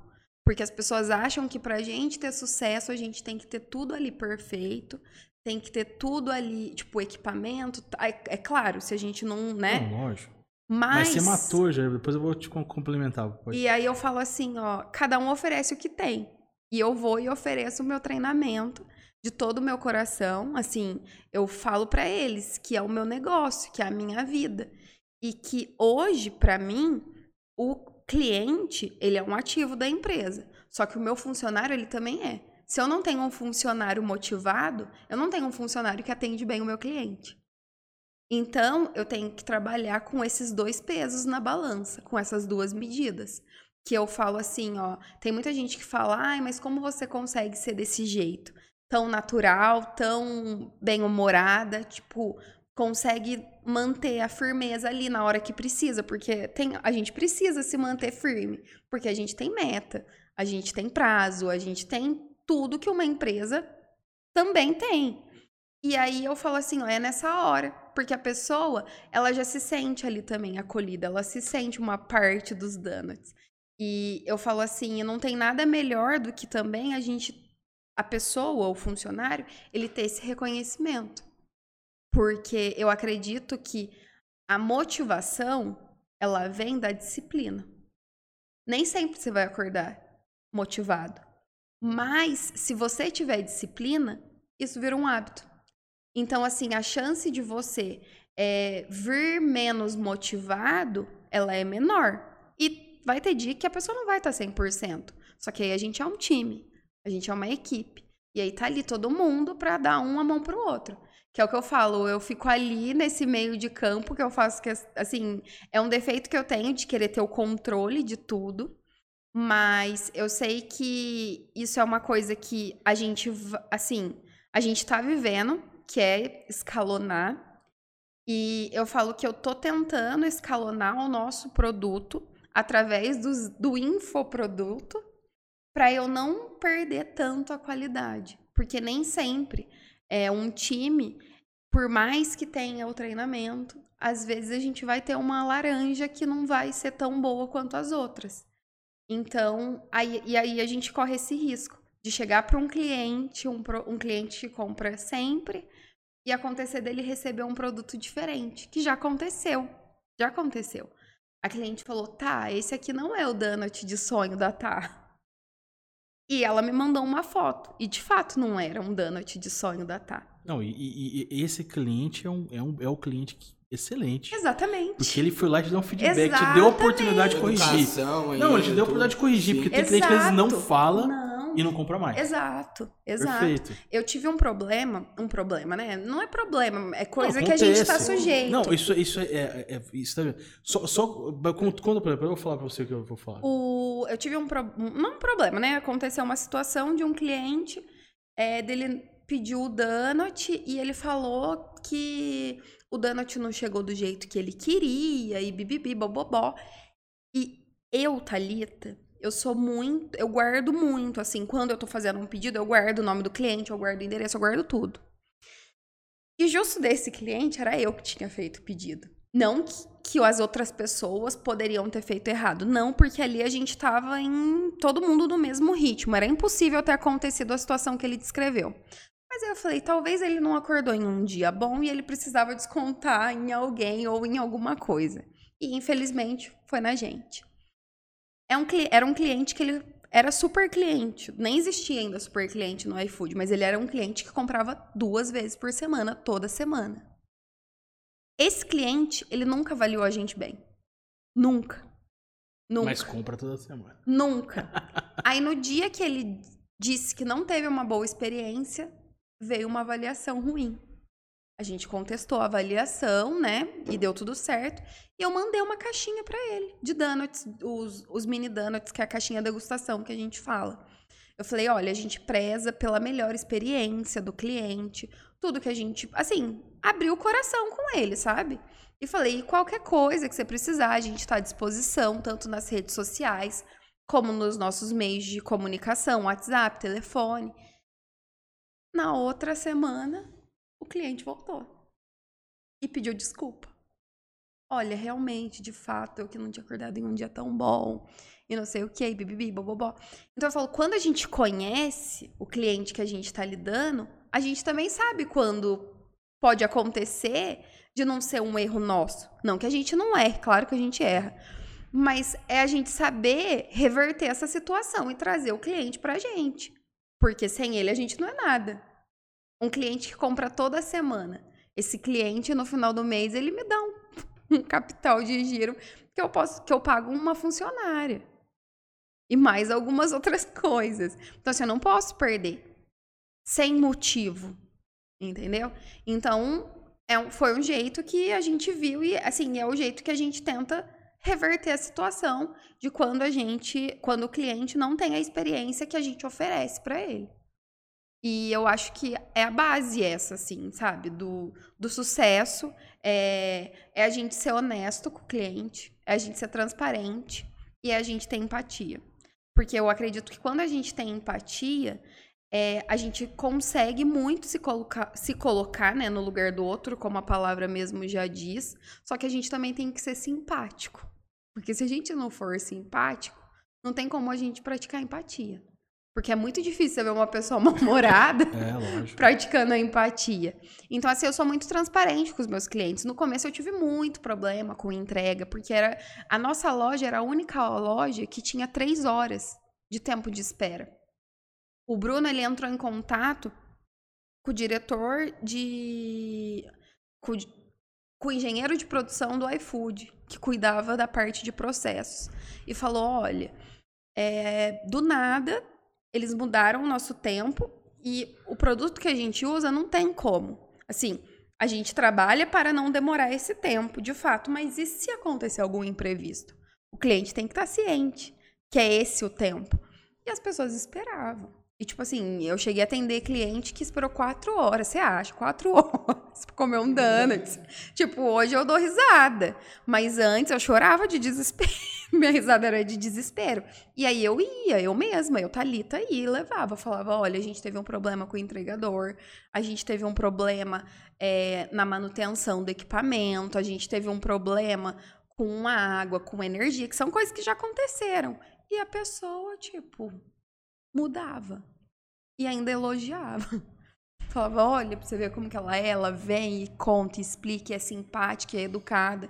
Porque as pessoas acham que pra gente ter sucesso, a gente tem que ter tudo ali perfeito, tem que ter tudo ali, tipo, equipamento. É, é claro, se a gente não, né? Não, lógico. Mas, Mas você matou já, depois eu vou te complementar. Pode. E aí eu falo assim, ó, cada um oferece o que tem. E eu vou e ofereço o meu treinamento de todo o meu coração, assim, eu falo para eles que é o meu negócio, que é a minha vida. E que hoje, para mim, o cliente, ele é um ativo da empresa. Só que o meu funcionário, ele também é. Se eu não tenho um funcionário motivado, eu não tenho um funcionário que atende bem o meu cliente. Então, eu tenho que trabalhar com esses dois pesos na balança, com essas duas medidas. Que eu falo assim, ó, tem muita gente que fala, ai, mas como você consegue ser desse jeito? Tão natural, tão bem-humorada, tipo, consegue manter a firmeza ali na hora que precisa, porque tem, a gente precisa se manter firme, porque a gente tem meta, a gente tem prazo, a gente tem tudo que uma empresa também tem. E aí eu falo assim, ó, é nessa hora, porque a pessoa, ela já se sente ali também acolhida, ela se sente uma parte dos donuts. E eu falo assim, não tem nada melhor do que também a gente a pessoa, o funcionário, ele ter esse reconhecimento. Porque eu acredito que a motivação, ela vem da disciplina. Nem sempre você vai acordar motivado. Mas se você tiver disciplina, isso vira um hábito. Então, assim, a chance de você é, vir menos motivado, ela é menor. E vai ter dia que a pessoa não vai estar 100%. Só que aí a gente é um time, a gente é uma equipe. E aí tá ali todo mundo para dar uma mão pro outro. Que é o que eu falo, eu fico ali nesse meio de campo que eu faço que, assim, é um defeito que eu tenho de querer ter o controle de tudo. Mas eu sei que isso é uma coisa que a gente, assim, a gente tá vivendo que é escalonar. E eu falo que eu tô tentando escalonar o nosso produto através dos, do infoproduto para eu não perder tanto a qualidade. Porque nem sempre é um time, por mais que tenha o treinamento, às vezes a gente vai ter uma laranja que não vai ser tão boa quanto as outras. Então, aí, e aí a gente corre esse risco de chegar para um cliente, um, um cliente que compra sempre, e acontecer dele receber um produto diferente, que já aconteceu. Já aconteceu. A cliente falou: tá, esse aqui não é o donut de sonho da Tá. E ela me mandou uma foto. E de fato não era um donut de sonho da Tá. Não, e, e, e esse cliente é, um, é, um, é o cliente que excelente. Exatamente. Porque ele foi lá te dar um feedback, Exatamente. te deu a oportunidade de corrigir. Não, ele te deu a oportunidade de corrigir, Sim. porque tem Exato. cliente que às vezes não fala. Não e não compra mais. Exato, exato. Perfeito. Eu tive um problema, um problema, né? Não é problema, é coisa não, que a gente está sujeito. Não, isso, isso é, é, é isso tá, só, só conta pra eu vou falar pra você o que eu vou falar. O, eu tive um, pro, não um problema, né? Aconteceu uma situação de um cliente é, dele pediu o donut e ele falou que o donut não chegou do jeito que ele queria e bibibi, bobobó. E eu, Thalita, eu sou muito. Eu guardo muito, assim. Quando eu tô fazendo um pedido, eu guardo o nome do cliente, eu guardo o endereço, eu guardo tudo. E justo desse cliente era eu que tinha feito o pedido. Não que, que as outras pessoas poderiam ter feito errado. Não, porque ali a gente tava em todo mundo no mesmo ritmo. Era impossível ter acontecido a situação que ele descreveu. Mas aí eu falei, talvez ele não acordou em um dia bom e ele precisava descontar em alguém ou em alguma coisa. E infelizmente foi na gente. É um, era um cliente que ele era super cliente. Nem existia ainda super cliente no iFood, mas ele era um cliente que comprava duas vezes por semana, toda semana. Esse cliente, ele nunca avaliou a gente bem. Nunca. Nunca. Mas compra toda semana. Nunca. Aí no dia que ele disse que não teve uma boa experiência, veio uma avaliação ruim. A gente contestou a avaliação, né? E deu tudo certo. E eu mandei uma caixinha para ele de donuts, os, os mini donuts, que é a caixinha degustação que a gente fala. Eu falei, olha, a gente preza pela melhor experiência do cliente, tudo que a gente, assim, abriu o coração com ele, sabe? E falei, qualquer coisa que você precisar, a gente está à disposição, tanto nas redes sociais, como nos nossos meios de comunicação, WhatsApp, telefone. Na outra semana, o cliente voltou e pediu desculpa. Olha, realmente, de fato, eu que não tinha acordado em um dia tão bom, e não sei o que, bibibi, bobobó. Então eu falo, quando a gente conhece o cliente que a gente está lidando, a gente também sabe quando pode acontecer de não ser um erro nosso. Não que a gente não erre, claro que a gente erra. Mas é a gente saber reverter essa situação e trazer o cliente pra gente. Porque sem ele a gente não é nada. Um cliente que compra toda semana. Esse cliente, no final do mês, ele me dá um, um capital de giro que eu posso, que eu pago uma funcionária. E mais algumas outras coisas. Então, assim, eu não posso perder. Sem motivo. Entendeu? Então, é um, foi um jeito que a gente viu e, assim, é o jeito que a gente tenta reverter a situação de quando a gente, quando o cliente não tem a experiência que a gente oferece para ele. E eu acho que é a base essa, assim, sabe? Do, do sucesso. É, é a gente ser honesto com o cliente, é a gente ser transparente e é a gente ter empatia. Porque eu acredito que quando a gente tem empatia, é, a gente consegue muito se colocar, se colocar né, no lugar do outro, como a palavra mesmo já diz. Só que a gente também tem que ser simpático. Porque se a gente não for simpático, não tem como a gente praticar empatia. Porque é muito difícil você ver uma pessoa mal-humorada é, praticando a empatia. Então, assim, eu sou muito transparente com os meus clientes. No começo eu tive muito problema com entrega, porque era a nossa loja era a única loja que tinha três horas de tempo de espera. O Bruno ele entrou em contato com o diretor de. com, com o engenheiro de produção do iFood, que cuidava da parte de processos. E falou: olha, é, do nada eles mudaram o nosso tempo e o produto que a gente usa não tem como. Assim, a gente trabalha para não demorar esse tempo, de fato, mas e se acontecer algum imprevisto? O cliente tem que estar ciente que é esse o tempo. E as pessoas esperavam. E, tipo assim, eu cheguei a atender cliente que esperou quatro horas, você acha? Quatro horas pra comer um donuts. tipo, hoje eu dou risada. Mas antes eu chorava de desespero. Minha risada era de desespero. E aí eu ia, eu mesma, eu Thalita ia, levava. Falava, olha, a gente teve um problema com o entregador, a gente teve um problema é, na manutenção do equipamento, a gente teve um problema com a água, com energia, que são coisas que já aconteceram. E a pessoa, tipo, mudava. E ainda elogiava. Falava, olha, pra você ver como que ela é, ela vem e conta, explica, é simpática, é educada.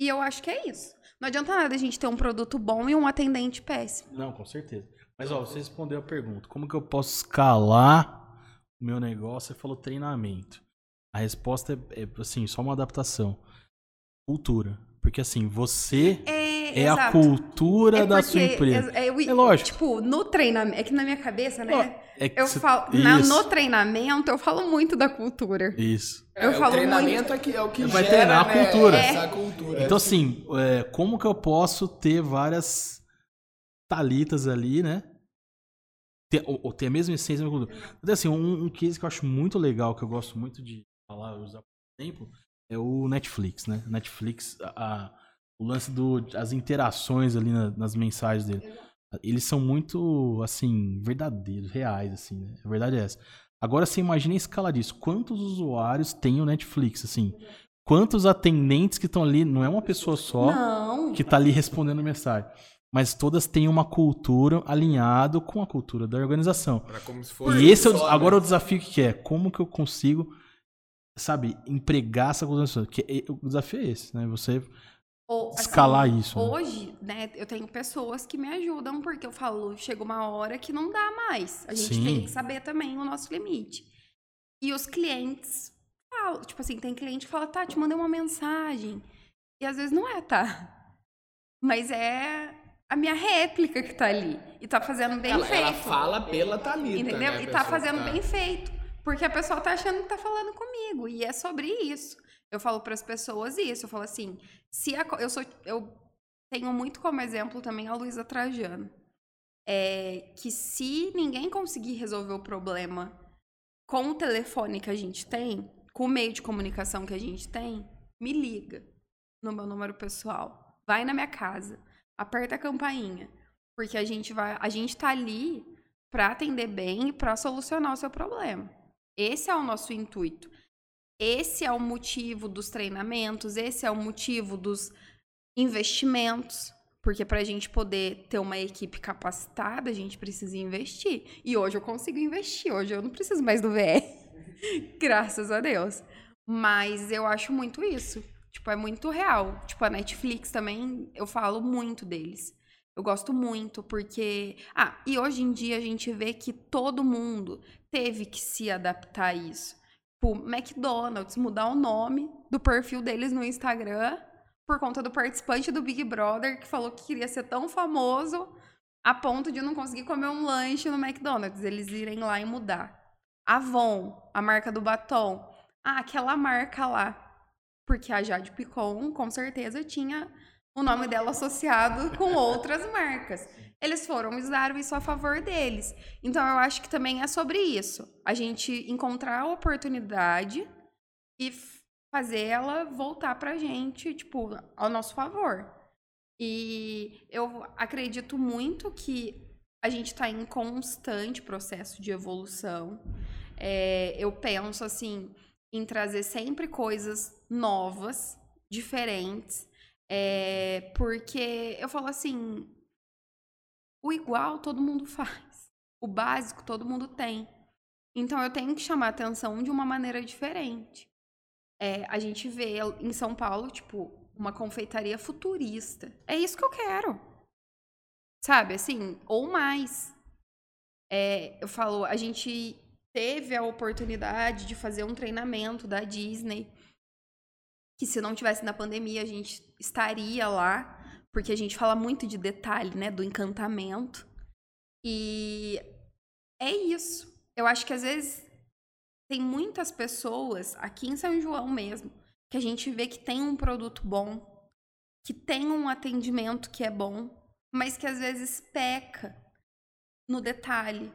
E eu acho que é isso. Não adianta nada a gente ter um produto bom e um atendente péssimo. Não, com certeza. Mas, ó, você respondeu a pergunta. Como que eu posso escalar o meu negócio? Você falou treinamento. A resposta é, é assim, só uma adaptação. Cultura. Porque assim, você é, é a cultura é da sua empresa. É, é, é, lógico. Tipo, no treinamento. É que na minha cabeça, né? É eu cê, falo, na, no treinamento, eu falo muito da cultura. Isso. Eu é, falo o treinamento muito... é, que, é o que vai gera, treinar a cultura. Né, essa cultura. Então, assim, como que eu posso ter várias talitas ali, né? Ter, ou, ou ter a mesma essência da cultura. Então, assim, um, um case que eu acho muito legal, que eu gosto muito de falar, usar por tempo, é o Netflix, né? Netflix, a, a, o lance das interações ali na, nas mensagens dele. Eles são muito, assim, verdadeiros, reais, assim, né? A verdade é essa. Agora você imagina a escala disso. Quantos usuários tem o Netflix, assim? Quantos atendentes que estão ali? Não é uma pessoa só Não. que está ali respondendo mensagem. Mas todas têm uma cultura alinhado com a cultura da organização. e esse é o, agora né? o desafio que é, como que eu consigo sabe, empregar essa cultura. Que é, o desafio é esse, né? Você Ou, escalar assim, isso. Né? Hoje, né? eu tenho pessoas que me ajudam, porque eu falo, chega uma hora que não dá mais. A gente Sim. tem que saber também o nosso limite. E os clientes falam, tipo assim, tem cliente que fala, tá, te mandei uma mensagem. E às vezes não é, tá? Mas é a minha réplica que tá ali. E tá fazendo bem ela, feito. Ela fala pela Thalita, Entendeu? Né, e tá fazendo tá... bem feito. Porque a pessoa tá achando que tá falando comigo. E é sobre isso. Eu falo para as pessoas isso. Eu falo assim: se a, eu sou. Eu tenho muito como exemplo também a Luísa Trajano. É que se ninguém conseguir resolver o problema com o telefone que a gente tem, com o meio de comunicação que a gente tem, me liga no meu número pessoal. Vai na minha casa, aperta a campainha, porque a gente vai, a gente tá ali para atender bem e para solucionar o seu problema. Esse é o nosso intuito. Esse é o motivo dos treinamentos, esse é o motivo dos investimentos. Porque para a gente poder ter uma equipe capacitada, a gente precisa investir. E hoje eu consigo investir, hoje eu não preciso mais do VR. Graças a Deus. Mas eu acho muito isso. Tipo, é muito real. Tipo, a Netflix também, eu falo muito deles. Eu gosto muito, porque. Ah, e hoje em dia a gente vê que todo mundo teve que se adaptar a isso. Tipo, McDonald's mudar o nome do perfil deles no Instagram por conta do participante do Big Brother que falou que queria ser tão famoso a ponto de não conseguir comer um lanche no McDonald's. Eles irem lá e mudar. Avon, a marca do batom. Ah, aquela marca lá. Porque a Jade Picon, com certeza, tinha o nome dela associado com outras marcas. Eles foram usaram isso a favor deles. Então eu acho que também é sobre isso. A gente encontrar a oportunidade e fazer ela voltar pra gente, tipo, ao nosso favor. E eu acredito muito que a gente está em constante processo de evolução. É, eu penso assim em trazer sempre coisas novas, diferentes, é, porque eu falo assim, o igual todo mundo faz. O básico todo mundo tem. Então eu tenho que chamar atenção de uma maneira diferente. É, a gente vê em São Paulo, tipo, uma confeitaria futurista. É isso que eu quero. Sabe, assim, ou mais. É, eu falo, a gente teve a oportunidade de fazer um treinamento da Disney que se não tivesse na pandemia a gente estaria lá, porque a gente fala muito de detalhe, né, do encantamento. E é isso. Eu acho que às vezes tem muitas pessoas aqui em São João mesmo que a gente vê que tem um produto bom, que tem um atendimento que é bom, mas que às vezes peca no detalhe.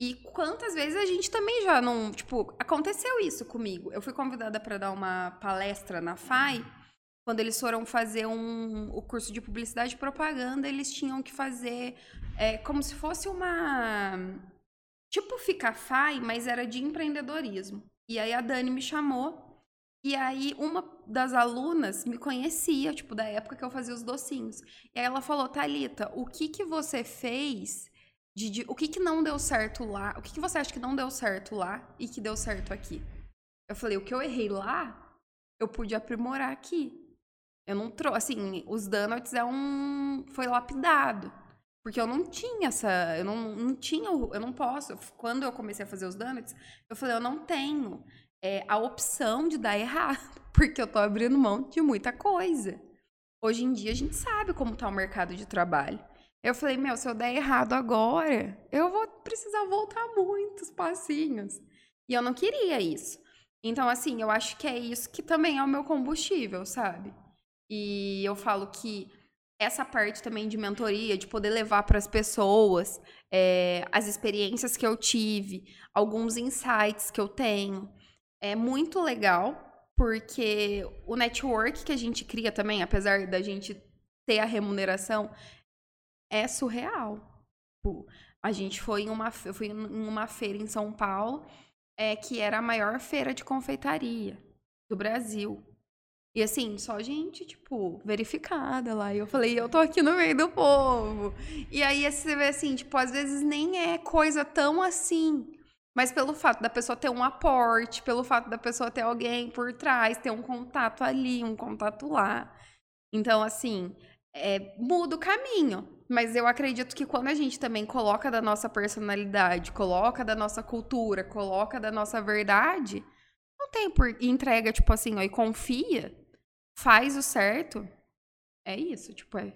E quantas vezes a gente também já não. Tipo, aconteceu isso comigo. Eu fui convidada para dar uma palestra na FAI. Quando eles foram fazer um, o curso de publicidade e propaganda, eles tinham que fazer é, como se fosse uma. Tipo, ficar FAI, mas era de empreendedorismo. E aí a Dani me chamou. E aí uma das alunas me conhecia, tipo, da época que eu fazia os docinhos. E aí ela falou: Talita, o que que você fez de, de, o que, que não deu certo lá, o que, que você acha que não deu certo lá e que deu certo aqui? Eu falei, o que eu errei lá, eu pude aprimorar aqui. Eu não trouxe, assim, os donuts é um, foi lapidado. Porque eu não tinha essa, eu não, não tinha, eu não posso. Quando eu comecei a fazer os donuts, eu falei, eu não tenho é, a opção de dar errado, porque eu tô abrindo mão de muita coisa. Hoje em dia a gente sabe como tá o mercado de trabalho. Eu falei, meu, se eu der errado agora, eu vou precisar voltar muitos passinhos. E eu não queria isso. Então, assim, eu acho que é isso que também é o meu combustível, sabe? E eu falo que essa parte também de mentoria, de poder levar para as pessoas é, as experiências que eu tive, alguns insights que eu tenho, é muito legal, porque o network que a gente cria também, apesar da gente ter a remuneração, é surreal. A gente foi em uma, eu fui em uma feira em São Paulo, é, que era a maior feira de confeitaria do Brasil. E assim, só gente, tipo, verificada lá. E eu falei, eu tô aqui no meio do povo. E aí você vê assim, tipo, às vezes nem é coisa tão assim. Mas pelo fato da pessoa ter um aporte, pelo fato da pessoa ter alguém por trás, ter um contato ali, um contato lá. Então, assim, é, muda o caminho. Mas eu acredito que quando a gente também coloca da nossa personalidade, coloca da nossa cultura, coloca da nossa verdade, não tem por entrega, tipo assim, ó, e confia, faz o certo. É isso, tipo, é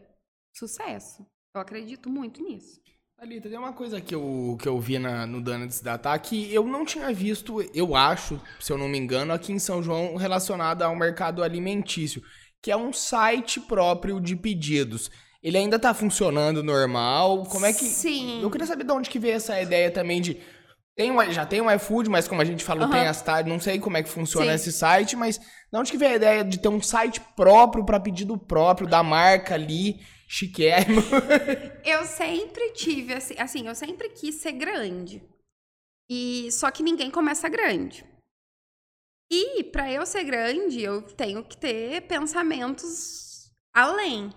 sucesso. Eu acredito muito nisso. Alita, tem uma coisa que eu, que eu vi na, no Donuts Data que eu não tinha visto, eu acho, se eu não me engano, aqui em São João, relacionado ao mercado alimentício, que é um site próprio de pedidos. Ele ainda tá funcionando normal? Como é que. Sim. Eu queria saber de onde que veio essa ideia também de. Tem um, já tem um iFood, mas como a gente falou, uhum. tem as tardes, não sei como é que funciona Sim. esse site, mas de onde que veio a ideia de ter um site próprio para pedido próprio, da marca ali, chiquérrimo? eu sempre tive, assim, assim, eu sempre quis ser grande. E só que ninguém começa grande. E para eu ser grande, eu tenho que ter pensamentos além.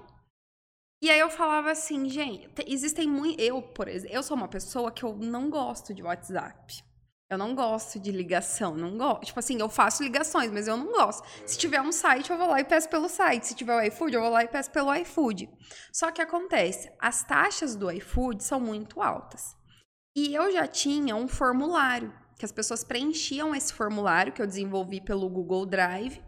E aí eu falava assim, gente, existem muito. Eu, por exemplo, eu sou uma pessoa que eu não gosto de WhatsApp. Eu não gosto de ligação, não gosto. Tipo assim, eu faço ligações, mas eu não gosto. Se tiver um site, eu vou lá e peço pelo site. Se tiver o iFood, eu vou lá e peço pelo iFood. Só que acontece, as taxas do iFood são muito altas. E eu já tinha um formulário, que as pessoas preenchiam esse formulário que eu desenvolvi pelo Google Drive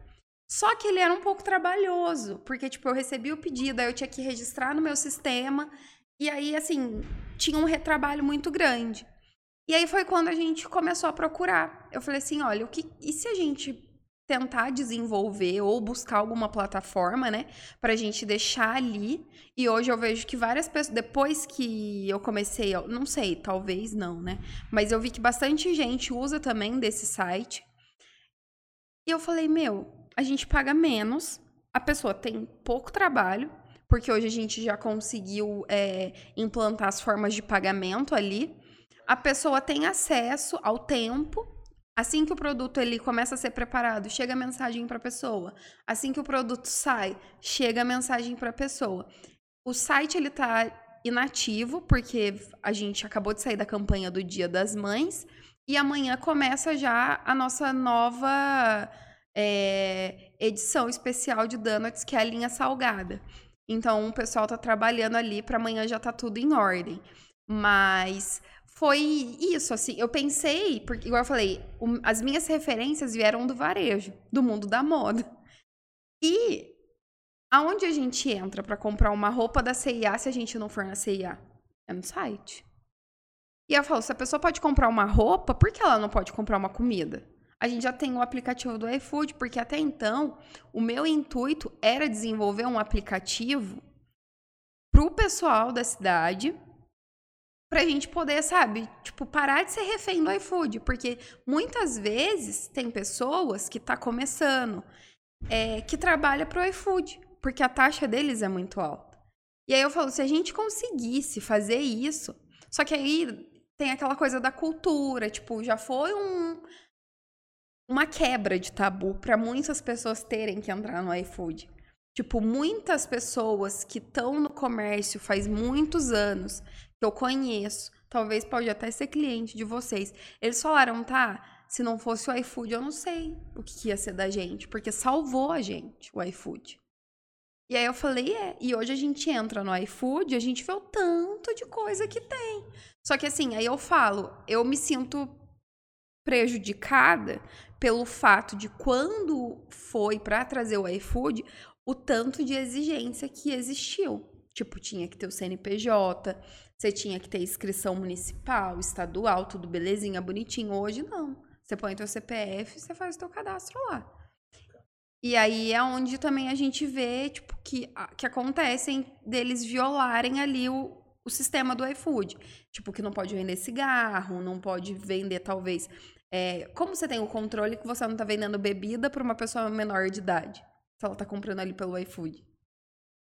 só que ele era um pouco trabalhoso, porque, tipo, eu recebi o pedido, aí eu tinha que registrar no meu sistema, e aí, assim, tinha um retrabalho muito grande. E aí foi quando a gente começou a procurar. Eu falei assim, olha, o que, e se a gente tentar desenvolver ou buscar alguma plataforma, né, pra gente deixar ali. E hoje eu vejo que várias pessoas, depois que eu comecei, não sei, talvez não, né, mas eu vi que bastante gente usa também desse site. E eu falei, meu, a gente paga menos, a pessoa tem pouco trabalho, porque hoje a gente já conseguiu é, implantar as formas de pagamento ali. A pessoa tem acesso ao tempo. Assim que o produto ele começa a ser preparado, chega a mensagem para a pessoa. Assim que o produto sai, chega a mensagem para a pessoa. O site ele está inativo porque a gente acabou de sair da campanha do Dia das Mães e amanhã começa já a nossa nova é, edição especial de Donuts, que é a linha salgada. Então, o pessoal tá trabalhando ali para amanhã já tá tudo em ordem. Mas foi isso, assim, eu pensei, porque, igual eu falei, o, as minhas referências vieram do varejo, do mundo da moda. E aonde a gente entra para comprar uma roupa da CIA se a gente não for na CIA? É no site. E eu falo, se a pessoa pode comprar uma roupa, por que ela não pode comprar uma comida? A gente já tem o aplicativo do iFood, porque até então o meu intuito era desenvolver um aplicativo para o pessoal da cidade pra gente poder, sabe, tipo, parar de ser refém do iFood. Porque muitas vezes tem pessoas que tá começando, é, que trabalha pro iFood, porque a taxa deles é muito alta. E aí eu falo, se a gente conseguisse fazer isso, só que aí tem aquela coisa da cultura, tipo, já foi um, uma quebra de tabu para muitas pessoas terem que entrar no iFood. Tipo, muitas pessoas que estão no comércio faz muitos anos, que eu conheço, talvez pode até ser cliente de vocês. Eles falaram, tá, se não fosse o iFood, eu não sei o que ia ser da gente, porque salvou a gente, o iFood. E aí eu falei, é. E hoje a gente entra no iFood a gente vê o tanto de coisa que tem. Só que assim, aí eu falo, eu me sinto prejudicada pelo fato de quando foi para trazer o iFood, o tanto de exigência que existiu. Tipo, tinha que ter o CNPJ, você tinha que ter inscrição municipal, estadual, tudo belezinha, bonitinho. Hoje não. Você põe teu CPF, você faz o teu cadastro lá. E aí é onde também a gente vê, tipo, que, que acontecem deles violarem ali o, o sistema do iFood. Tipo, que não pode vender cigarro, não pode vender, talvez. É, como você tem o controle que você não tá vendendo bebida para uma pessoa menor de idade? Se ela tá comprando ali pelo iFood.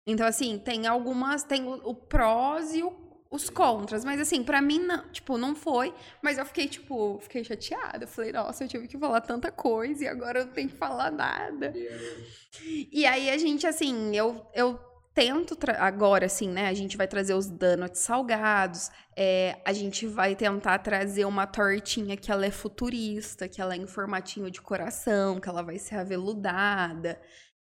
Então, assim, tem algumas. Tem o, o prós e o, os contras. Mas, assim, para mim, não, tipo, não foi. Mas eu fiquei, tipo, fiquei chateada. Eu falei, nossa, eu tive que falar tanta coisa e agora eu não tenho que falar nada. E aí a gente, assim, eu, eu tento agora, assim, né? A gente vai trazer os donuts salgados. É, a gente vai tentar trazer uma tortinha que ela é futurista, que ela é em formatinho de coração, que ela vai ser aveludada.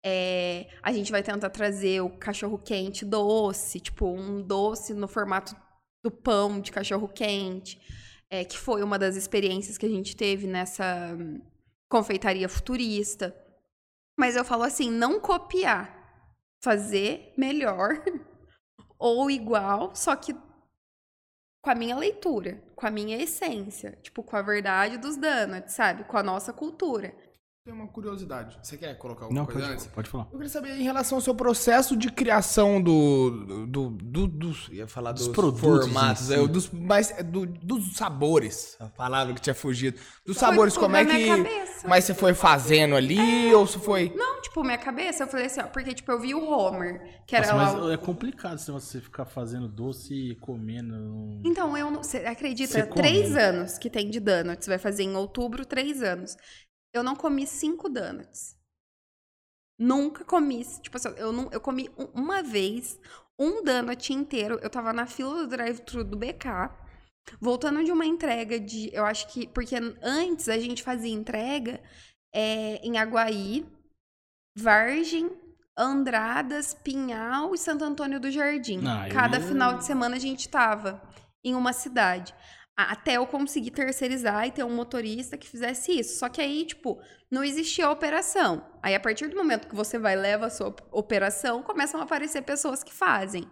É, a gente vai tentar trazer o cachorro quente doce, tipo um doce no formato do pão de cachorro quente, é, que foi uma das experiências que a gente teve nessa confeitaria futurista. Mas eu falo assim, não copiar, fazer melhor ou igual, só que com a minha leitura, com a minha essência, tipo com a verdade dos donuts, sabe? Com a nossa cultura tenho uma curiosidade. Você quer colocar alguma Não, coisa pode, antes? Pode falar. Eu queria saber em relação ao seu processo de criação do. do, do, do ia falar dos, dos produtos, formatos, é, dos, mas, é, do, dos sabores. A palavra que tinha fugido. Dos foi sabores, como é que. Cabeça. Mas você foi fazendo ali é, ou se foi. Não, tipo, minha cabeça, eu falei assim, ó, porque, tipo, eu vi o Homer, que era Nossa, lá. Mas é complicado se você ficar fazendo doce e comendo. Então, eu não. Você acredita? Você três anos que tem de donuts. Vai fazer em outubro, três anos. Eu não comi cinco donuts. Nunca comi. Tipo assim, eu, não, eu comi uma vez um donut inteiro. Eu tava na fila do drive-thru do BK. Voltando de uma entrega de. Eu acho que. Porque antes a gente fazia entrega é, em Aguaí, Vargem, Andradas, Pinhal e Santo Antônio do Jardim. Ah, Cada eu... final de semana a gente tava em uma cidade até eu conseguir terceirizar e ter um motorista que fizesse isso. Só que aí, tipo, não existia a operação. Aí, a partir do momento que você vai leva a sua operação, começam a aparecer pessoas que fazem.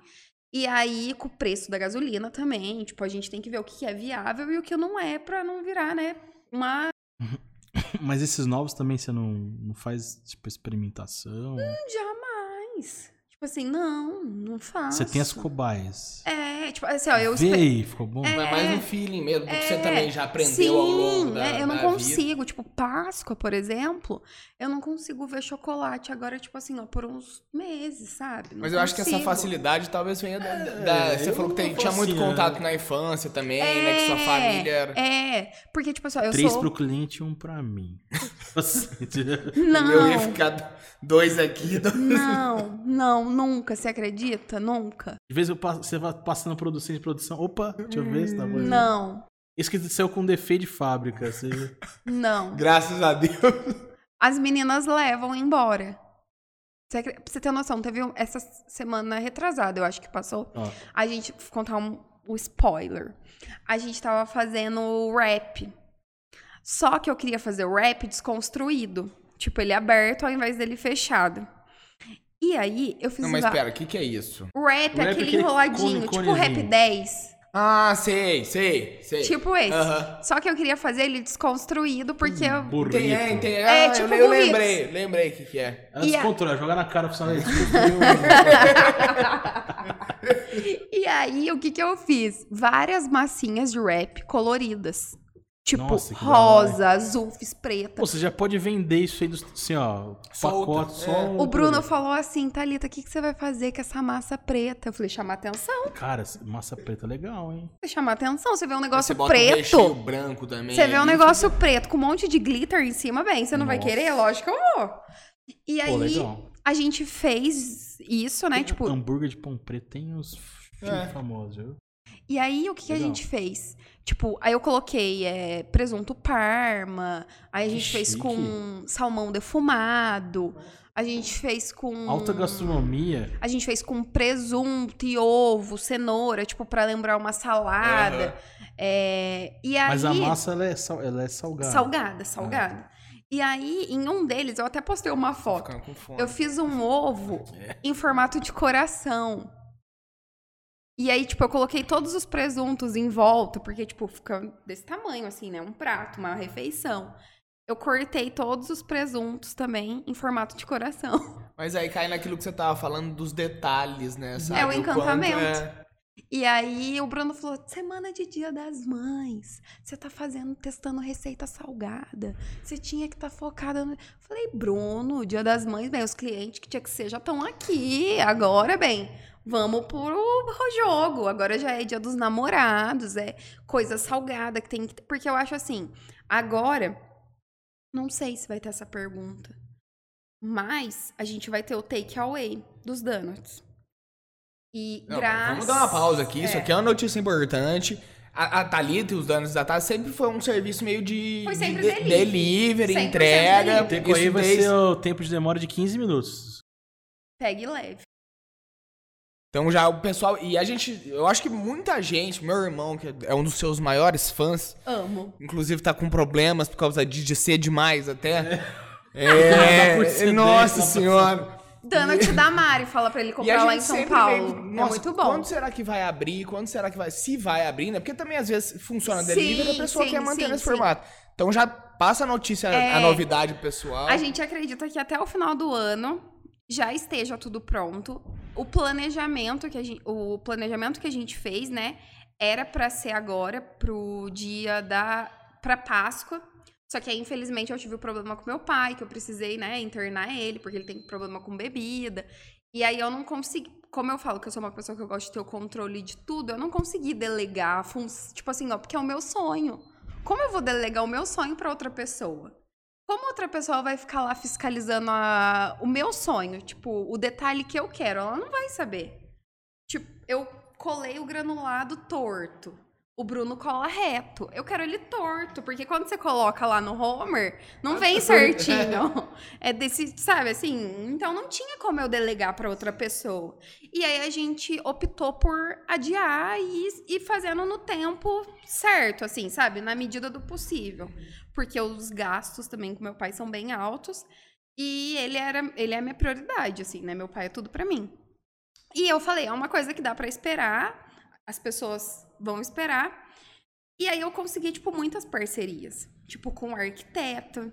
E aí, com o preço da gasolina também, tipo, a gente tem que ver o que é viável e o que não é para não virar, né, uma... Mas esses novos também você não, não faz, tipo, experimentação? Hum, jamais. Tipo assim, não, não faço. Você tem as cobaias. É, tipo assim, ó, eu Vê aí, ficou bom. É, é mais um feeling mesmo, porque é, você também já aprendeu sim, ao longo da é, eu não consigo, vida. tipo, Páscoa, por exemplo, eu não consigo ver chocolate agora, tipo assim, ó, por uns meses, sabe? Não Mas eu consigo. acho que essa facilidade talvez venha da... da é, você falou que tem, tinha muito contato na infância também, é, né, que sua família era... É, porque, tipo assim, ó, eu Três sou... pro cliente e um pra mim. não. Eu ia ficar dois aqui, dois... Não, não, Nunca, você acredita? Nunca. De vez eu passo, você vai passando produção de produção. Opa, deixa eu ver se tá bom. Não. Isso que saiu com defeito de fábrica. Você... Não. Graças a Deus. As meninas levam embora. Você, pra você ter noção, teve essa semana retrasada, eu acho que passou. Oh. A gente, vou contar um, um spoiler. A gente tava fazendo rap. Só que eu queria fazer o rap desconstruído. Tipo, ele aberto ao invés dele fechado. E aí, eu fiz Não, mas espera, o que, que é isso? O rap, rap aquele, aquele enroladinho, cone, tipo rap 10. Ah, sei, sei, sei. Tipo esse. Uh -huh. Só que eu queria fazer ele desconstruído, porque hum, eu... Burrito. Tem, é, tem, é, ah, tipo eu, eu lembrei, lembrei o que, que é. Antes de controlar, jogar na cara pro e aí, o que que eu fiz? Várias massinhas de rap coloridas. Tipo, Nossa, rosa, azul, fiz preta. Pô, você já pode vender isso aí, do, assim, ó, pacote é. só. O Bruno falou assim, Thalita, o que, que você vai fazer com essa massa preta? Eu falei, chamar atenção. Cara, massa preta é legal, hein? Falei, chamar atenção. Você vê um Você negócio bota um recheio preto. branco também. Você vê um negócio preto com um monte de glitter em cima, bem, você não vai Nossa. querer? Lógico que eu vou. E Pô, aí, legal. a gente fez isso, né? Tem Tipo, Hambúrguer de pão preto tem uns É. famosos, viu? E aí, o que, que a gente fez? Tipo, aí eu coloquei é, presunto parma, aí a Que gente fez chique. com salmão defumado, a gente fez com... Alta gastronomia. A gente fez com presunto e ovo, cenoura, tipo, pra lembrar uma salada. É, e aí... Mas a massa, ela é, sal, ela é salgada. Salgada, salgada. E aí, em um deles, eu até postei uma foto. Eu fiz um ovo em formato de coração. E aí, tipo, eu coloquei todos os presuntos em volta, porque, tipo, fica desse tamanho, assim, né? Um prato, uma refeição. Eu cortei todos os presuntos também em formato de coração. Mas aí cai naquilo que você tava falando dos detalhes, né? Sabe? É o encantamento. é- E aí o Bruno falou: semana de dia das mães. Você tá fazendo, testando receita salgada. Você tinha que estar focada no. Falei, Bruno, dia das mães, bem, os clientes que tinha que ser já estão aqui. Agora, bem, vamos pro jogo. Agora já é dia dos namorados, é coisa salgada que tem que. Porque eu acho assim, agora. Não sei se vai ter essa pergunta. Mas a gente vai ter o takeaway dos donuts. E Não, graças. Vamos dar uma pausa aqui. Isso É. aqui é uma notícia importante. A, a Thalita e os danos da Thalita sempre foi um serviço meio de, Foi de sempre de- delivery. delivery, 100% entrega. delivery. O tempo aí Isso vai ser o tempo de demora de 15 minutos. Pegue leve. Então já o pessoal. E a gente. Eu acho que muita gente, meu irmão, que é um dos seus maiores fãs, Amo. inclusive tá com problemas por causa de, de ser demais até. Dá por ser É. Nossa senhora. Donut da Mari, fala pra ele comprar lá em São Paulo. vem, é nossa, muito bom. Quando será que vai abrir? Quando será que vai. Se vai abrir, né? Porque também às vezes funciona Sim, delivery e a pessoa sim, quer manter sim, nesse sim. formato. Então já passa a notícia, É. a novidade pro pessoal. A gente acredita que até o final do ano já esteja tudo pronto. O planejamento que a gente, o planejamento que a gente fez, né, era pra ser agora pro dia da pra Páscoa. Só que aí, infelizmente, eu tive um problema com meu pai, que eu precisei, né, internar ele, porque ele tem problema com bebida. E aí eu não consegui. Como eu falo que eu sou uma pessoa que eu gosto de ter o controle de tudo, eu não consegui delegar. Tipo assim, ó, porque é o meu sonho. Como eu vou delegar o meu sonho pra outra pessoa? Como outra pessoa vai ficar lá fiscalizando a- o meu sonho? Tipo, o detalhe que eu quero, ela não vai saber. Tipo, eu colei o granulado torto. O Bruno cola reto. Eu quero ele torto, porque quando você coloca lá no Homer, não vem certinho. É desse, sabe, assim, então não tinha como eu delegar para outra pessoa. E aí a gente optou por adiar e ir fazendo no tempo certo, assim, sabe, na medida do possível. Porque os gastos também com meu pai são bem altos e ele era, ele é a minha prioridade, assim, né? Meu pai é tudo para mim. E eu falei, é uma coisa que dá para esperar, as pessoas vão esperar. E aí eu consegui, tipo, muitas parcerias. Tipo, com o arquiteto,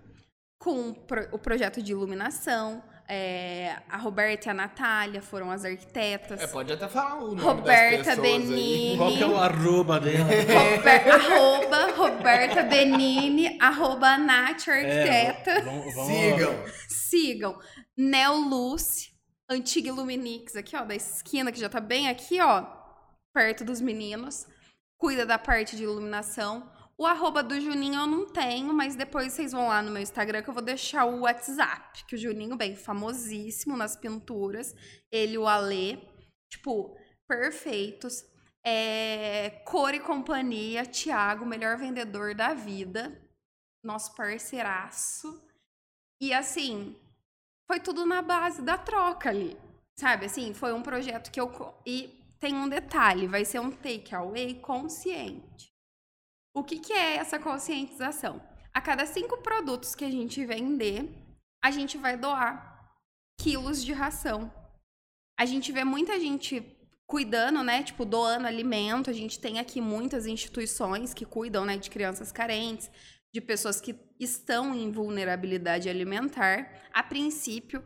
com o, pro- o projeto de iluminação. é, a Roberta e a Natália foram as arquitetas. É, pode até falar o nome Roberta das pessoas aí. Benini. Qual que é o arroba dela? Rober- arroba Roberta Benini, arroba Nath É, Arquiteta. vamos, vamos- Sigam. Sigam. Neoluce, antiga Illuminix, aqui, ó, da esquina, que já tá bem aqui, ó, perto dos meninos. Cuida da parte de iluminação. O arroba do Juninho eu não tenho, mas depois vocês vão lá no meu Instagram que eu vou deixar o WhatsApp. Que o Juninho, bem, famosíssimo nas pinturas. Ele o Alê, tipo, perfeitos. É, Cor e Companhia, Thiago, melhor vendedor da vida. Nosso parceiraço. E assim, foi tudo na base da troca ali. Sabe, assim, foi um projeto que eu. E tem um detalhe: vai ser um takeaway consciente. O que, que é essa conscientização? A cada cinco produtos que a gente vender, a gente vai doar quilos de ração. A gente vê muita gente cuidando, né? Tipo, doando alimento. A gente tem aqui muitas instituições que cuidam, né, de crianças carentes, de pessoas que estão em vulnerabilidade alimentar. A princípio,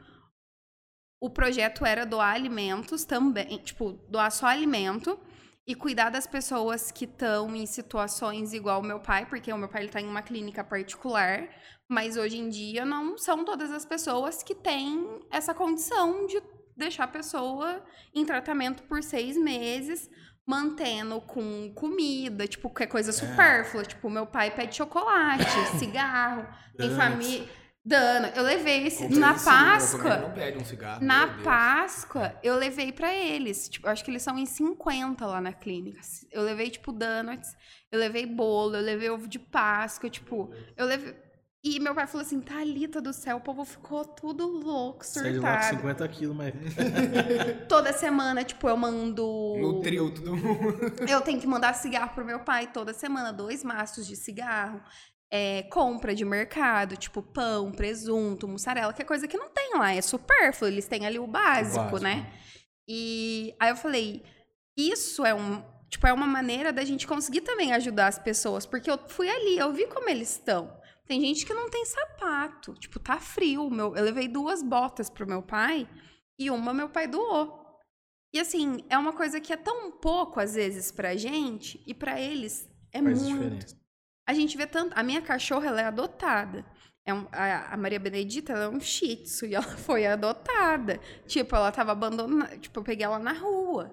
o projeto era doar alimentos também, tipo, doar só alimento. e cuidar das pessoas que estão em situações igual o meu pai, porque o meu pai está em uma clínica particular, mas hoje em dia não são todas as pessoas que têm essa condição de deixar a pessoa em tratamento por seis meses, mantendo com comida, tipo, que é coisa supérflua. É. Tipo, meu pai pede chocolate, cigarro, tem família Dano, eu levei esse na Páscoa. Não pede um cigarro. Na Páscoa, eu levei para eles. Tipo, acho que eles são em 50 lá na clínica. Eu levei, tipo, donuts, eu levei bolo, eu levei ovo de Páscoa, tipo, eu levei. E meu pai falou assim: Thalita do céu, o povo ficou tudo louco, surtado. Sai de 50 quilos, mas. toda semana, tipo, eu mando. Nutriu todo mundo. eu tenho que mandar cigarro pro meu pai toda semana, dois maços de cigarro é, compra de mercado, tipo pão, presunto, mussarela, que é coisa que não tem lá, é supérfluo, eles têm ali o básico, o básico. né? E aí eu falei, isso é um, tipo, é uma maneira da gente conseguir também ajudar as pessoas, porque eu fui ali, eu vi como eles estão. Tem gente que não tem sapato, tipo, tá frio, meu, eu levei duas botas pro meu pai e uma meu pai doou. E assim, é uma coisa que é tão pouco às vezes pra gente e para eles é Faz muito. Diferença. A gente vê tanto. A minha cachorra, ela é adotada. É um, a, a, Maria Benedita, ela é um shih tzu e ela foi adotada. Tipo, ela tava abandonada. Tipo, eu peguei ela na rua.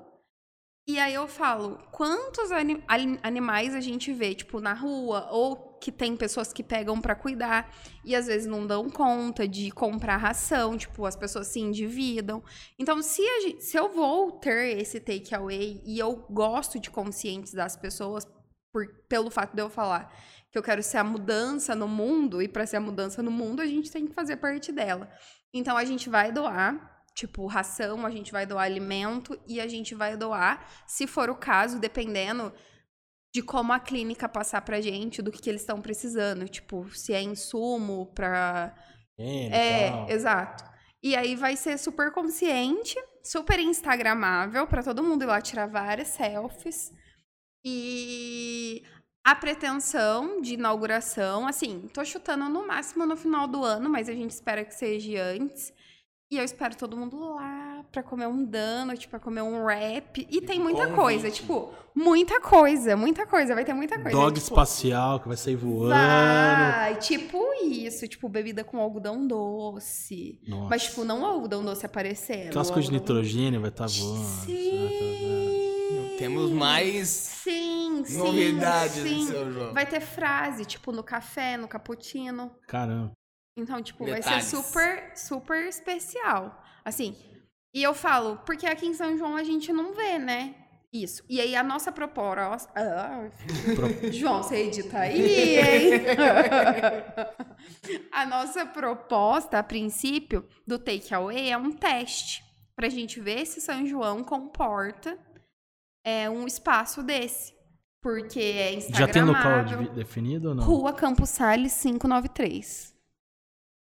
E aí eu falo, quantos anim, animais a gente vê, tipo, na rua, ou que tem pessoas que pegam para cuidar e às vezes não dão conta de comprar ração, tipo, as pessoas se endividam. Então, se, gente, se eu vou ter esse takeaway e eu gosto de conscientizar as pessoas por, pelo fato de eu falar que eu quero ser a mudança no mundo, e para ser a mudança no mundo, a gente tem que fazer parte dela. Então a gente vai doar, tipo, ração, a gente vai doar alimento e a gente vai doar, se for o caso, dependendo de como a clínica passar pra gente, do que, que eles estão precisando, tipo, se é insumo pra. é, tal. exato. E aí vai ser super consciente, super instagramável para todo mundo ir lá tirar várias selfies. E a pretensão de inauguração, assim, tô chutando no máximo no final do ano, mas a gente espera que seja antes. E eu espero todo mundo lá pra comer um donut, pra comer um wrap. E tem muita Convite. coisa, tipo, muita coisa, muita coisa, vai ter muita coisa. Dog tipo, espacial que vai sair voando. Vai, tipo isso, tipo, bebida com algodão doce. Nossa. Mas, tipo, não algodão doce aparecendo. Aquelas coisas de nitrogênio vai estar tá voando. Sim. Temos mais sim, novidades sim, seu João. Vai ter frase, tipo, no café, no cappuccino. Caramba. Então, tipo, Detalhes. vai ser super, super especial. Assim, e eu falo, porque aqui em São João a gente não vê, né? Isso. E aí a nossa proposta. Ah, João, você edita aí, hein? a nossa proposta, a princípio, do takeaway é um teste. Pra gente ver se São João comporta é, um espaço desse. Porque é Instagram. Já tem local definido ou não? Rua Campos Salles 593.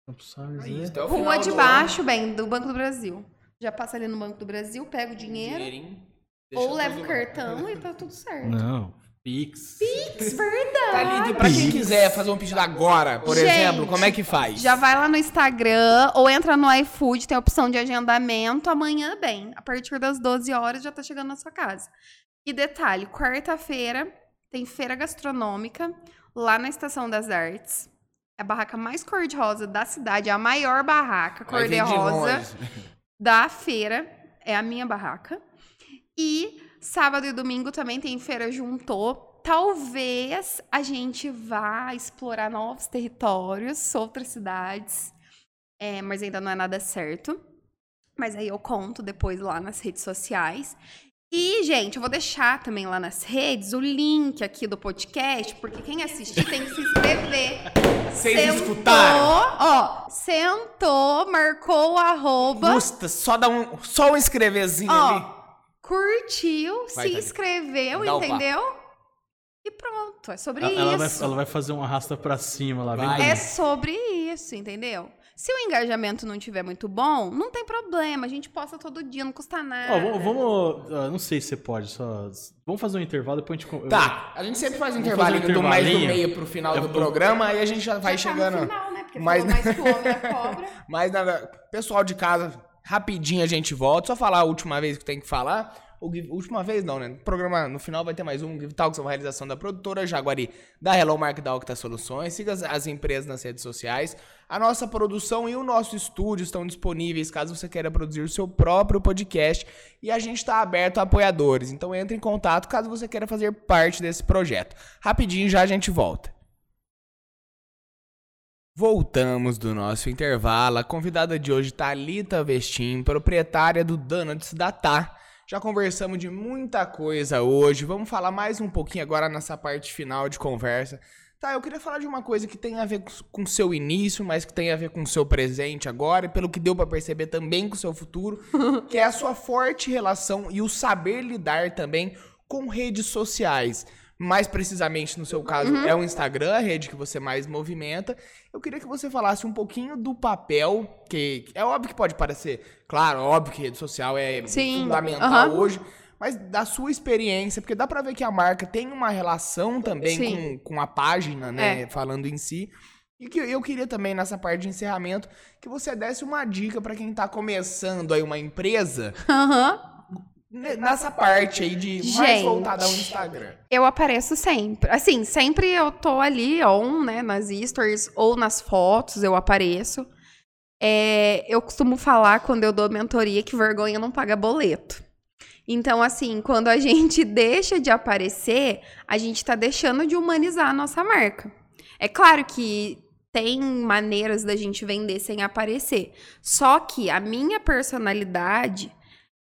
Campos Salles é? Rua de baixo, bem, do Banco do Brasil. Já passa ali no Banco do Brasil, pega o dinheiro. Ou leva o cartão e tá tudo certo. Não. Pix. Pix, verdade. Tá lindo. E pra quem quiser fazer um pedido agora, por Gente, exemplo, como é que faz? Já vai lá no Instagram ou entra no iFood, tem a opção de agendamento. Amanhã, bem, a partir das 12 horas já tá chegando na sua casa. E detalhe, quarta-feira tem feira gastronômica lá na Estação das Artes. É a barraca mais cor-de-rosa da cidade, é a maior barraca cor-de-rosa da feira. É a minha barraca. E Sábado e domingo também tem Feira Juntou. Talvez a gente vá explorar novos territórios, outras cidades, é, mas ainda não é nada certo. Mas aí eu conto depois lá nas redes sociais. E, gente, eu vou deixar também lá nas redes o link aqui do podcast, porque quem assistir tem que se inscrever. Vocês sentou, escutaram? Ó, sentou, marcou o arroba. Custa, só dá um, só um inscreverzinho ó, ali curtiu, vai, se inscreveu, entendeu? E pronto, é sobre ela, isso. Vai, ela vai fazer um arrasta pra cima lá. Vai. É sobre isso, entendeu? Se o engajamento não tiver muito bom, não tem problema. A gente posta todo dia, não custa nada. Ó, vamos. Uh, não sei se você pode, só. Vamos fazer um intervalo, depois a gente. Tá, a gente sempre faz um intervalinho um do mais do meio pro final do programa, aí a gente já vai já chegando. Tá no final, né? Porque mais, mais que o homem é cobra. Mas nada. Pessoal de casa, rapidinho a gente volta. Só falar a última vez que tem que falar. O última vez não, né? No programa, no final vai ter mais um Give Talks, uma realização da produtora Jaguari, da Hello Mark da Octa Soluções. Siga as, as empresas nas redes sociais. A nossa produção e o nosso estúdio estão disponíveis caso você queira produzir o seu próprio podcast. E a gente está aberto a apoiadores. Então entre em contato caso você queira fazer parte desse projeto. Rapidinho já a gente volta. Voltamos do nosso intervalo. A convidada de hoje, Thalita Vestim, proprietária do Donuts da Tá. Já conversamos de muita coisa hoje. Vamos falar mais um pouquinho agora nessa parte final de conversa. Tá, eu queria falar de uma coisa que tem a ver com o seu início, mas que tem a ver com o seu presente agora, e pelo que deu para perceber também com o seu futuro, que é a sua forte relação e o saber lidar também com redes sociais mais precisamente no seu caso, uhum. é o Instagram, a rede que você mais movimenta. Eu queria que você falasse um pouquinho do papel, que é óbvio que pode parecer, claro, óbvio que rede social é Sim. fundamental uhum. hoje, mas da sua experiência, porque dá pra ver que a marca tem uma relação também com, com a página, né, é. falando em si. E que eu queria também, nessa parte de encerramento, que você desse uma dica para quem tá começando aí uma empresa. Aham. Uhum nessa parte aí de Gente, mais voltada ao Instagram? Eu apareço sempre. Assim, sempre eu tô ali on, né, nas stories ou nas fotos, eu apareço. É, eu costumo falar quando eu dou mentoria que vergonha não paga boleto. Então, assim, quando a gente deixa de aparecer, a gente tá deixando de humanizar a nossa marca. É claro que tem maneiras da gente vender sem aparecer. Só que a minha personalidade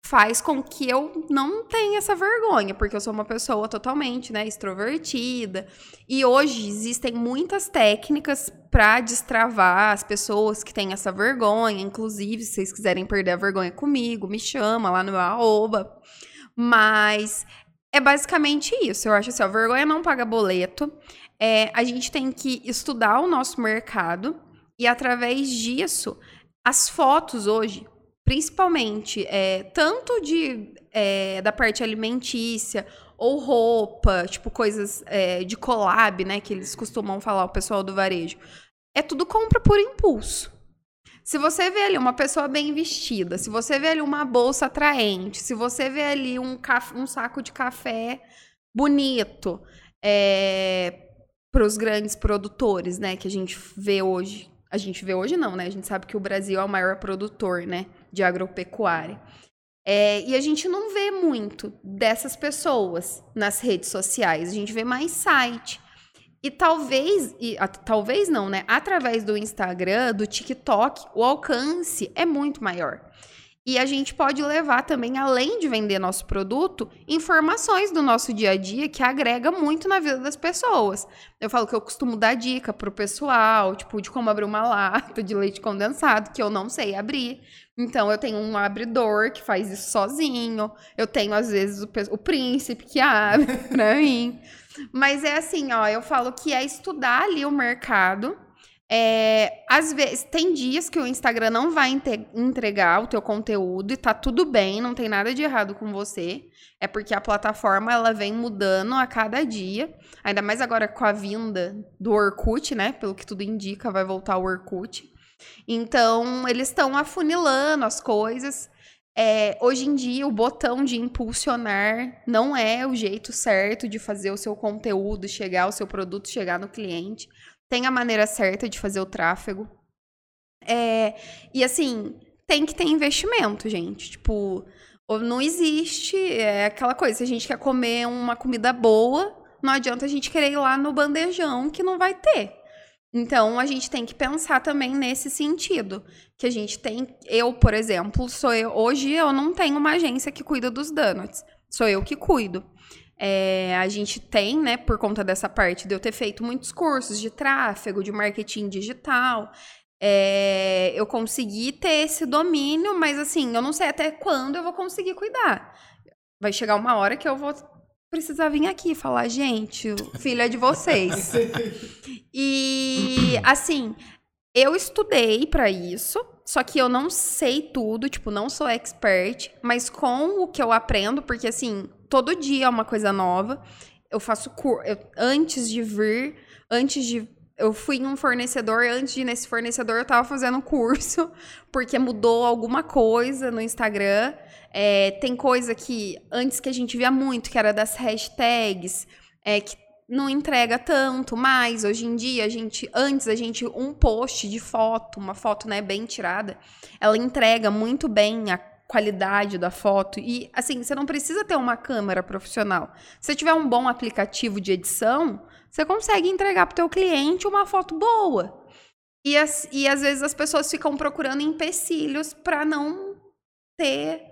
faz com que eu não tenha essa vergonha, porque eu sou uma pessoa totalmente, né, extrovertida. E hoje existem muitas técnicas para destravar as pessoas que têm essa vergonha. Inclusive, se vocês quiserem perder a vergonha comigo, me chama lá no meu arroba. Mas é basicamente isso. Eu acho assim, a vergonha não paga boleto. É, a gente tem que estudar o nosso mercado e através disso, as fotos hoje, principalmente é, tanto de é, da parte alimentícia ou roupa, tipo coisas é, de collab, né, que eles costumam falar o pessoal do varejo. É tudo compra por impulso. Se você vê ali uma pessoa bem vestida, se você vê ali uma bolsa atraente, se você vê ali um, um saco de café bonito, é, para os grandes produtores, né, que a gente vê hoje. A gente vê hoje não, né? A gente sabe que o Brasil é o maior produtor, né? De agropecuária. É, e a gente não vê muito dessas pessoas nas redes sociais, a gente vê mais site. E talvez, e, a, talvez não, né? Através do Instagram, do TikTok, o alcance é muito maior. E a gente pode levar também, além de vender nosso produto, informações do nosso dia a dia que agrega muito na vida das pessoas. Eu falo que eu costumo dar dica pro pessoal, tipo, de como abrir uma lata de leite condensado, que eu não sei abrir. Então, eu tenho um abridor que faz isso sozinho. Eu tenho, às vezes, o, o príncipe que abre pra mim. Mas é assim, ó, eu falo que é estudar ali o mercado é, às vezes, tem dias que o Instagram não vai entregar o teu conteúdo e tá tudo bem, não tem nada de errado com você. É porque a plataforma ela vem mudando a cada dia. Ainda mais agora com a vinda do Orkut, né? Pelo que tudo indica, vai voltar o Orkut. Então, eles estão afunilando as coisas. É, hoje em dia, o botão de impulsionar não é o jeito certo de fazer o seu conteúdo chegar, o seu produto chegar no cliente tem a maneira certa de fazer o tráfego. É, e assim, tem que ter investimento, gente. Tipo, não existe é aquela coisa, se a gente quer comer uma comida boa, não adianta a gente querer ir lá no bandejão que não vai ter. Então a gente tem que pensar também nesse sentido, que a gente tem, eu, por exemplo, sou eu, hoje eu não tenho uma agência que cuida dos donuts, sou eu que cuido. É, a gente tem, né, por conta dessa parte de eu ter feito muitos cursos de tráfego, de marketing digital, é, eu consegui ter esse domínio, mas assim, eu não sei até quando eu vou conseguir cuidar. Vai chegar uma hora que eu vou precisar vir aqui falar, gente, o filho é de vocês. e assim, eu estudei para isso, só que eu não sei tudo, tipo, não sou expert, mas com o que eu aprendo, porque assim, todo dia é uma coisa nova. Eu faço curso. Antes de vir, antes de eu fui em um fornecedor, antes de ir nesse fornecedor, eu tava fazendo curso, porque mudou alguma coisa no Instagram. É, tem coisa que antes que a gente via muito, que era das hashtags, é, que não entrega tanto mais. Hoje em dia, a gente, antes a gente, um post de foto, uma foto né, bem tirada, ela entrega muito bem a qualidade da foto. E assim, você não precisa ter uma câmera profissional. Se tiver um bom aplicativo de edição, você consegue entregar para o teu cliente uma foto boa. E, as, e às vezes as pessoas ficam procurando empecilhos para não ter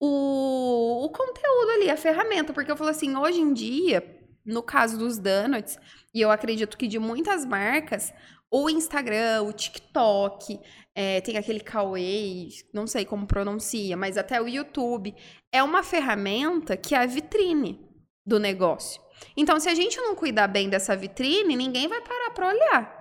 o, o conteúdo ali, a ferramenta. Porque eu falo assim, hoje em dia, no caso dos donuts, e eu acredito que de muitas marcas, o Instagram, o TikTok, é, tem aquele Kawaii, não sei como pronuncia, mas até o YouTube, é uma ferramenta que é a vitrine do negócio. Então, se a gente não cuidar bem dessa vitrine, ninguém vai parar para olhar.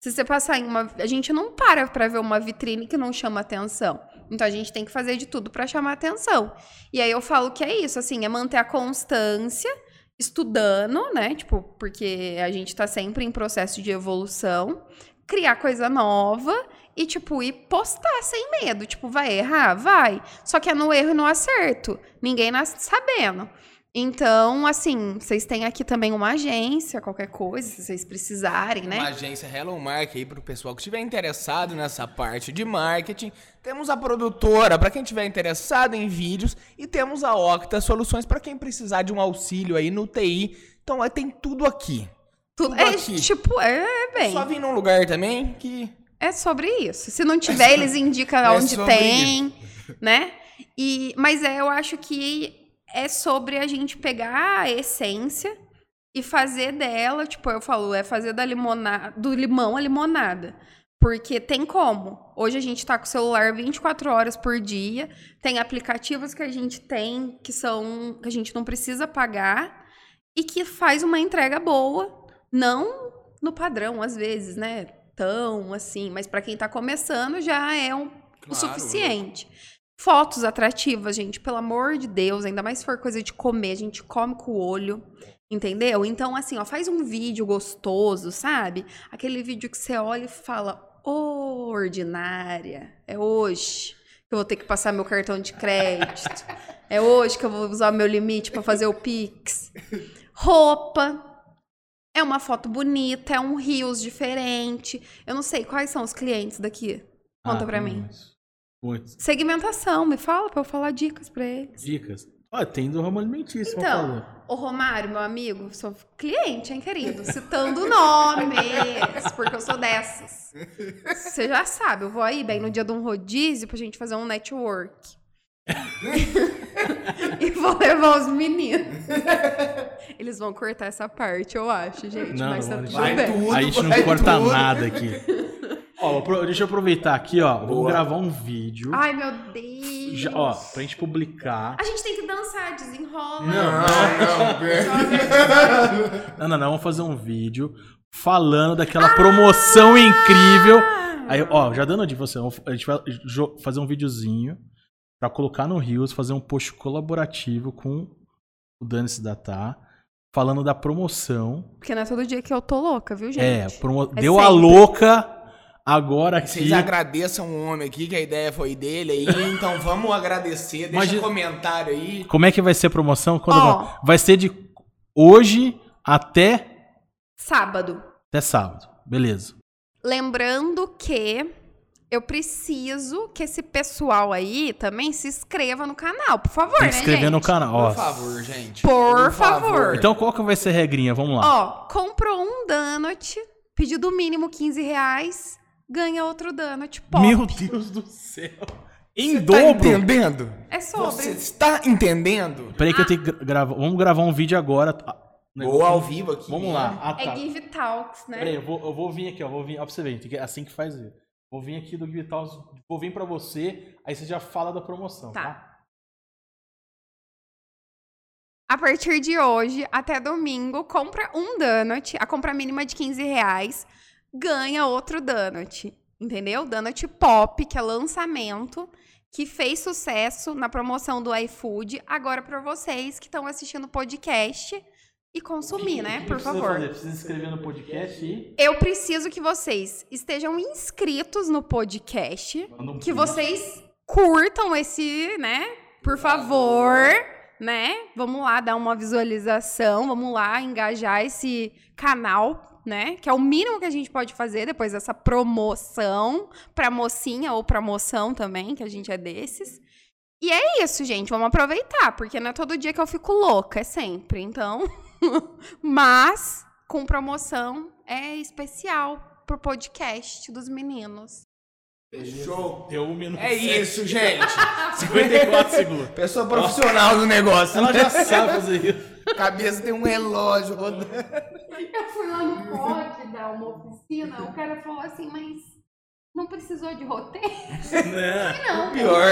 Se você passar em uma. A gente não para para ver uma vitrine que não chama atenção. Então a gente tem que fazer de tudo para chamar atenção. E aí eu falo que é isso, assim, é manter a constância estudando, né? Tipo, porque a gente tá sempre em processo de evolução, criar coisa nova e, tipo, ir postar sem medo. Tipo, vai errar? Vai. Só que é no erro e no acerto. Ninguém nasce sabendo. Então, assim, vocês têm aqui também uma agência, qualquer coisa, se vocês precisarem, né? Uma agência Hello Mark aí para o pessoal que estiver interessado nessa parte de marketing. Temos a produtora para quem estiver interessado em vídeos e temos a Octa Soluções para quem precisar de um auxílio aí no TI. Então, tem tudo aqui. Tudo, tudo é, aqui. tipo, é, é bem. Só vir num lugar também que É sobre isso. Se não tiver, eles indicam é onde tem, isso. né? E mas é, eu acho que é sobre a gente pegar a essência e fazer dela, tipo, eu falo, é fazer da limonada, do limão a limonada. Porque tem como. Hoje a gente está com o celular 24 horas por dia, tem aplicativos que a gente tem que são que a gente não precisa pagar e que faz uma entrega boa, não no padrão às vezes, né? Tão assim, mas para quem está começando já é um, claro, o suficiente. Fotos atrativas, gente, pelo amor de Deus, ainda mais se for coisa de comer, a gente come com o olho, entendeu? Então, assim, ó, faz um vídeo gostoso, sabe? Aquele vídeo que você olha e fala, oh, ordinária, é hoje que eu vou ter que passar meu cartão de crédito, é hoje que eu vou usar meu limite para fazer o Pix. Roupa, é uma foto bonita, é um rios diferente. Eu não sei quais são os clientes daqui. Conta ah, pra mim. Muito. Segmentação, me fala pra eu falar dicas pra eles. Dicas? Ah, tem do ramo alimentício. Então, o Romário, meu amigo, sou cliente, hein, querido? Citando nomes, porque eu sou dessas. Você já sabe, eu vou aí bem no dia de um rodízio pra gente fazer um network. e vou levar os meninos. Eles vão cortar essa parte, eu acho, gente. Não, mas tá tudo bem. Tudo, a gente não corta tudo. nada aqui. Ó, deixa eu aproveitar aqui, ó. Boa. Vamos gravar um vídeo. Ai, meu Deus. Já, ó, pra gente publicar. A gente tem que dançar, desenrola. Não, não, não. não, não, não. Vamos fazer um vídeo falando daquela ah! promoção incrível. Aí, ó, já dando a de você, a gente vai fazer um videozinho pra colocar no Rios, fazer um post colaborativo com o Dani-se Datá falando da promoção. Porque não é todo dia que eu tô louca, viu, gente? É, promo... é deu sempre. a louca Agora aqui. Vocês agradeçam o homem aqui, que a ideia foi dele aí. Então vamos agradecer. Deixa Imagina... um comentário aí. Como é que vai ser a promoção? Quando oh. Vai ser de hoje até. Sábado. Até sábado. Beleza. Lembrando que eu preciso que esse pessoal aí também se inscreva no canal, por favor, Tem que se inscrever né, no canal. Ó. Por favor, gente. Por, por favor. favor. Então qual que vai ser a regrinha? Vamos lá. Ó, comprou um donut, pedido mínimo 15 reais ganha outro donut pop. Meu Deus do céu. Em Você tá dobro. Tá entendendo? É sobre. Você está entendendo? Peraí que ah. eu tenho que gravar. Vamos gravar um vídeo agora. Ou ao vivo aqui. Vamos lá. Ah, tá. É Give Talks, né? Peraí, eu vou, eu vou vir aqui, ó. Vou vir, ó, pra você ver. É assim que faz. Vou vir aqui do Give Talks. Vou vir pra você. Aí você já fala da promoção, tá? tá? A partir de hoje até domingo, compra um donut. A compra mínima é de 15 reais ganha outro donut. Entendeu? Donut Pop, que é lançamento, que fez sucesso na promoção do iFood. Agora, para vocês que estão assistindo o podcast e consumir, né? Por favor. Fazer? Precisa inscrever no podcast e. Eu preciso que vocês estejam inscritos no podcast, um que vocês curtam esse, né? Por favor, né? Vamos lá dar uma visualização, vamos lá engajar esse canal, né? Que é o mínimo que a gente pode fazer depois dessa promoção pra mocinha ou pra moção também, que a gente é desses. E é isso, gente. Vamos aproveitar, porque não é todo dia que eu fico louca, é sempre. Então, mas com promoção é especial pro podcast dos meninos. Fechou. Deu um minuto. É isso, gente. 54 segundos. Pessoa profissional do negócio. Ela já sabe fazer isso. Cabeça tem um relógio rodando. Eu fui lá no pod dar uma oficina, o cara falou assim, mas não precisou de roteiro? Não. Não. Pior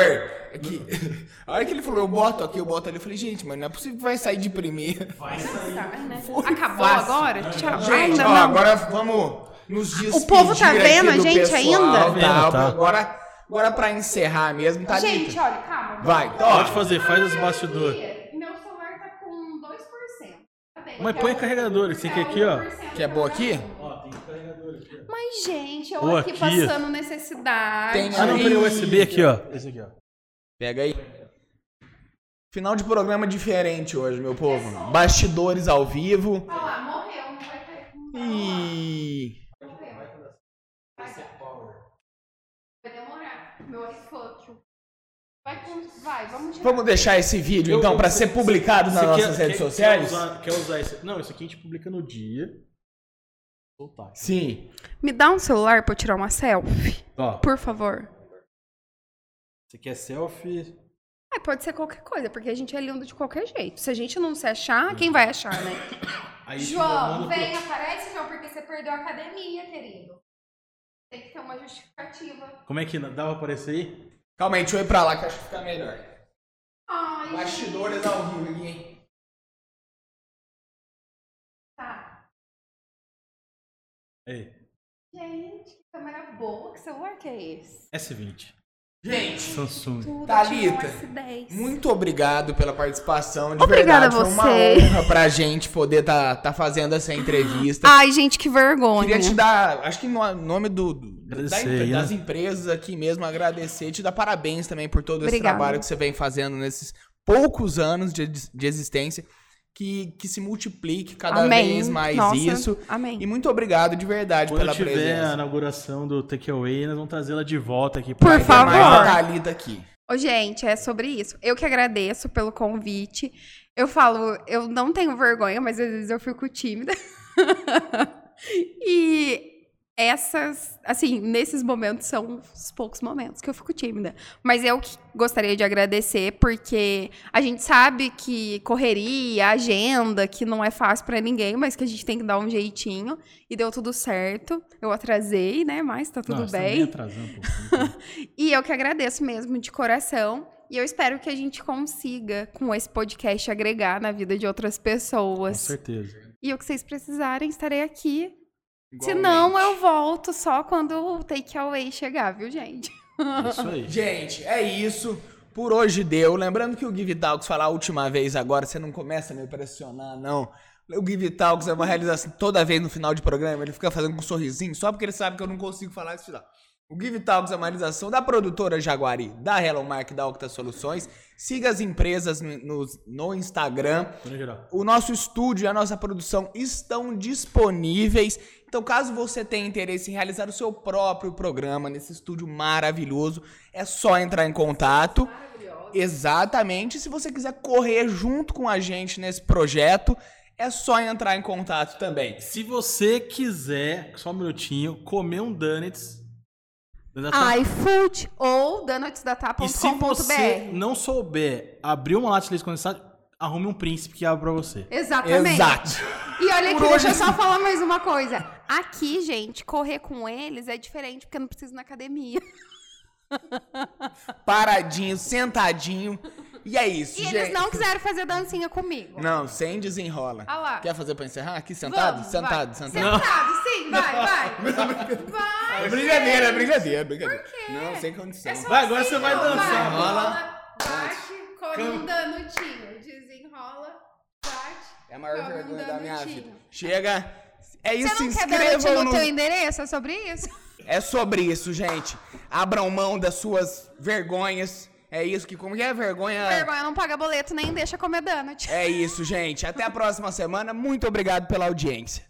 é que a hora que ele falou, eu boto aqui, eu boto ali, eu falei, gente, mas não é possível que vai sair de primeira. Vai sair. Né? Acabou fácil. agora? Tchau. Gente, Ainda ó, não. agora vamos nos despedir O povo tá vendo a gente pessoal, ainda? Tá, Tá. Agora, agora pra encerrar mesmo, tá Gente, olha, calma. Vai, ó. Pode fazer, faz os bastidores. Meu celular tá com 2%. Tá bem, Mas põe é carregador, esse aqui, aqui, ó. 1% Que é boa aqui? Ó, tem carregador aqui. Mas, gente, eu Ou aqui, aqui. passando necessidade. Tem Ah, não, Aí. peraí, USB aqui, ó. Esse aqui, ó. Pega aí. Final de programa diferente hoje, meu povo. Bastidores ao vivo. Olha lá, morreu, não vai ter. E. Morreu. Vai demorar. Meu iPhone. Vai, vai, vamos tirar. Vamos deixar esse vídeo, Eu- então, pra ser publicado nas nossas quer- redes quer- sociais? Quer usar, quer usar esse? Não, isso aqui a gente publica no dia. Soltar. Sim. Me dá um celular pra eu tirar uma selfie, Ó, por favor. você quer selfie? Ah, pode ser qualquer coisa, porque a gente é lindo de qualquer jeito. Se a gente não se achar, quem vai achar, né? Aí João, vem, aparece, João, porque você perdeu a academia, querido. Tem que ter uma justificativa. pro- Como é que dá pra aparecer aí? Calma aí, deixa eu ir pra lá que acho que fica melhor. Ai, Bastidores ao vivo aqui, hein? tá. Aí, Gente, que câmera boa. Que celular que é esse? S20. Gente, Samsung. Tudo Thalita, tinha S10. muito obrigado pela participação. De Obrigada verdade, a foi uma você. honra pra gente poder tá, tá fazendo essa entrevista. Ai, gente, que vergonha. Queria te dar, acho que no nome do, do- da aí, das né? empresas aqui mesmo, agradecer, te dar parabéns também por todo esse Obrigada. trabalho que você vem fazendo nesses poucos anos de, de existência, que, que se multiplique cada Amém. vez mais Nossa, isso. Amém. E muito obrigado de verdade Quando pela tiver a presença. inauguração do Takeaway, nós vamos trazê-la de volta aqui. Por pra- Ter favor. mais a Thalita aqui. Ô, gente, é sobre isso. Eu que agradeço pelo convite. Eu falo, eu não tenho vergonha, mas às vezes eu fico tímida. e essas, assim, nesses momentos são os poucos momentos que eu fico tímida. Mas eu que gostaria de agradecer, porque a gente sabe que correria, agenda, que não é fácil pra ninguém, mas que a gente tem que dar um jeitinho. E deu tudo certo. Eu atrasei, né? Mas tá tudo Não, tá bem. atrasando um pouquinho. E eu que agradeço mesmo de coração. E eu espero que a gente consiga, com esse podcast, agregar na vida de outras Com pessoas. certeza. E o que vocês precisarem, estarei aqui. Se não, eu volto só quando o takeaway chegar, viu, gente? É isso aí. Gente, é isso. Por hoje deu. Lembrando que o Give Talks falar a última vez agora, você não começa a me pressionar, não. O Give Talks é uma realização toda vez no final de programa, ele fica fazendo com um sorrisinho, só porque ele sabe que eu não consigo falar esse final. O Give Talks é uma realização da produtora Jaguari, da Hello Mark, da Octa Soluções. Siga as empresas no, no, Instagram. O nosso estúdio e a nossa produção estão disponíveis. Então, caso você tenha interesse em realizar o seu próprio programa nesse estúdio maravilhoso, é só entrar em contato. Exatamente. Se você quiser correr junto com a gente nesse projeto, é só entrar em contato também. Se você quiser, só um minutinho, comer um donuts. iFood ou E se você não souber abrir uma lata de leite condensado, arrume um príncipe que abre pra você. Exatamente. Exato. E olha aqui, Por deixa eu só falar mais uma coisa. Aqui, gente, correr com eles é diferente porque eu não preciso ir na academia. Paradinho, sentadinho. E é isso, E gente. eles não quiseram fazer dancinha comigo. Não, sem desenrola. Ah lá. Quer fazer pra encerrar? Aqui sentado? Vamos, sentado, vai. sentado. Sentado, sim, vai, vai. Vai. É brincadeira, é brincadeira, é brincadeira. Não, sem condição. É só Vai, agora assim, você vai ó, dançar. Rola, Rola, bate, come um danutinho. Desenrola, bate. É a maior vergonha da minha vida. Chega. É isso, Você não quer inscrevam no no... teu endereço? É sobre isso? É sobre isso, gente. Abram mão das suas vergonhas. É isso que como que é vergonha? Vergonha não paga boleto nem deixa comer donut. É isso, gente. Até a próxima semana. Muito obrigado pela audiência.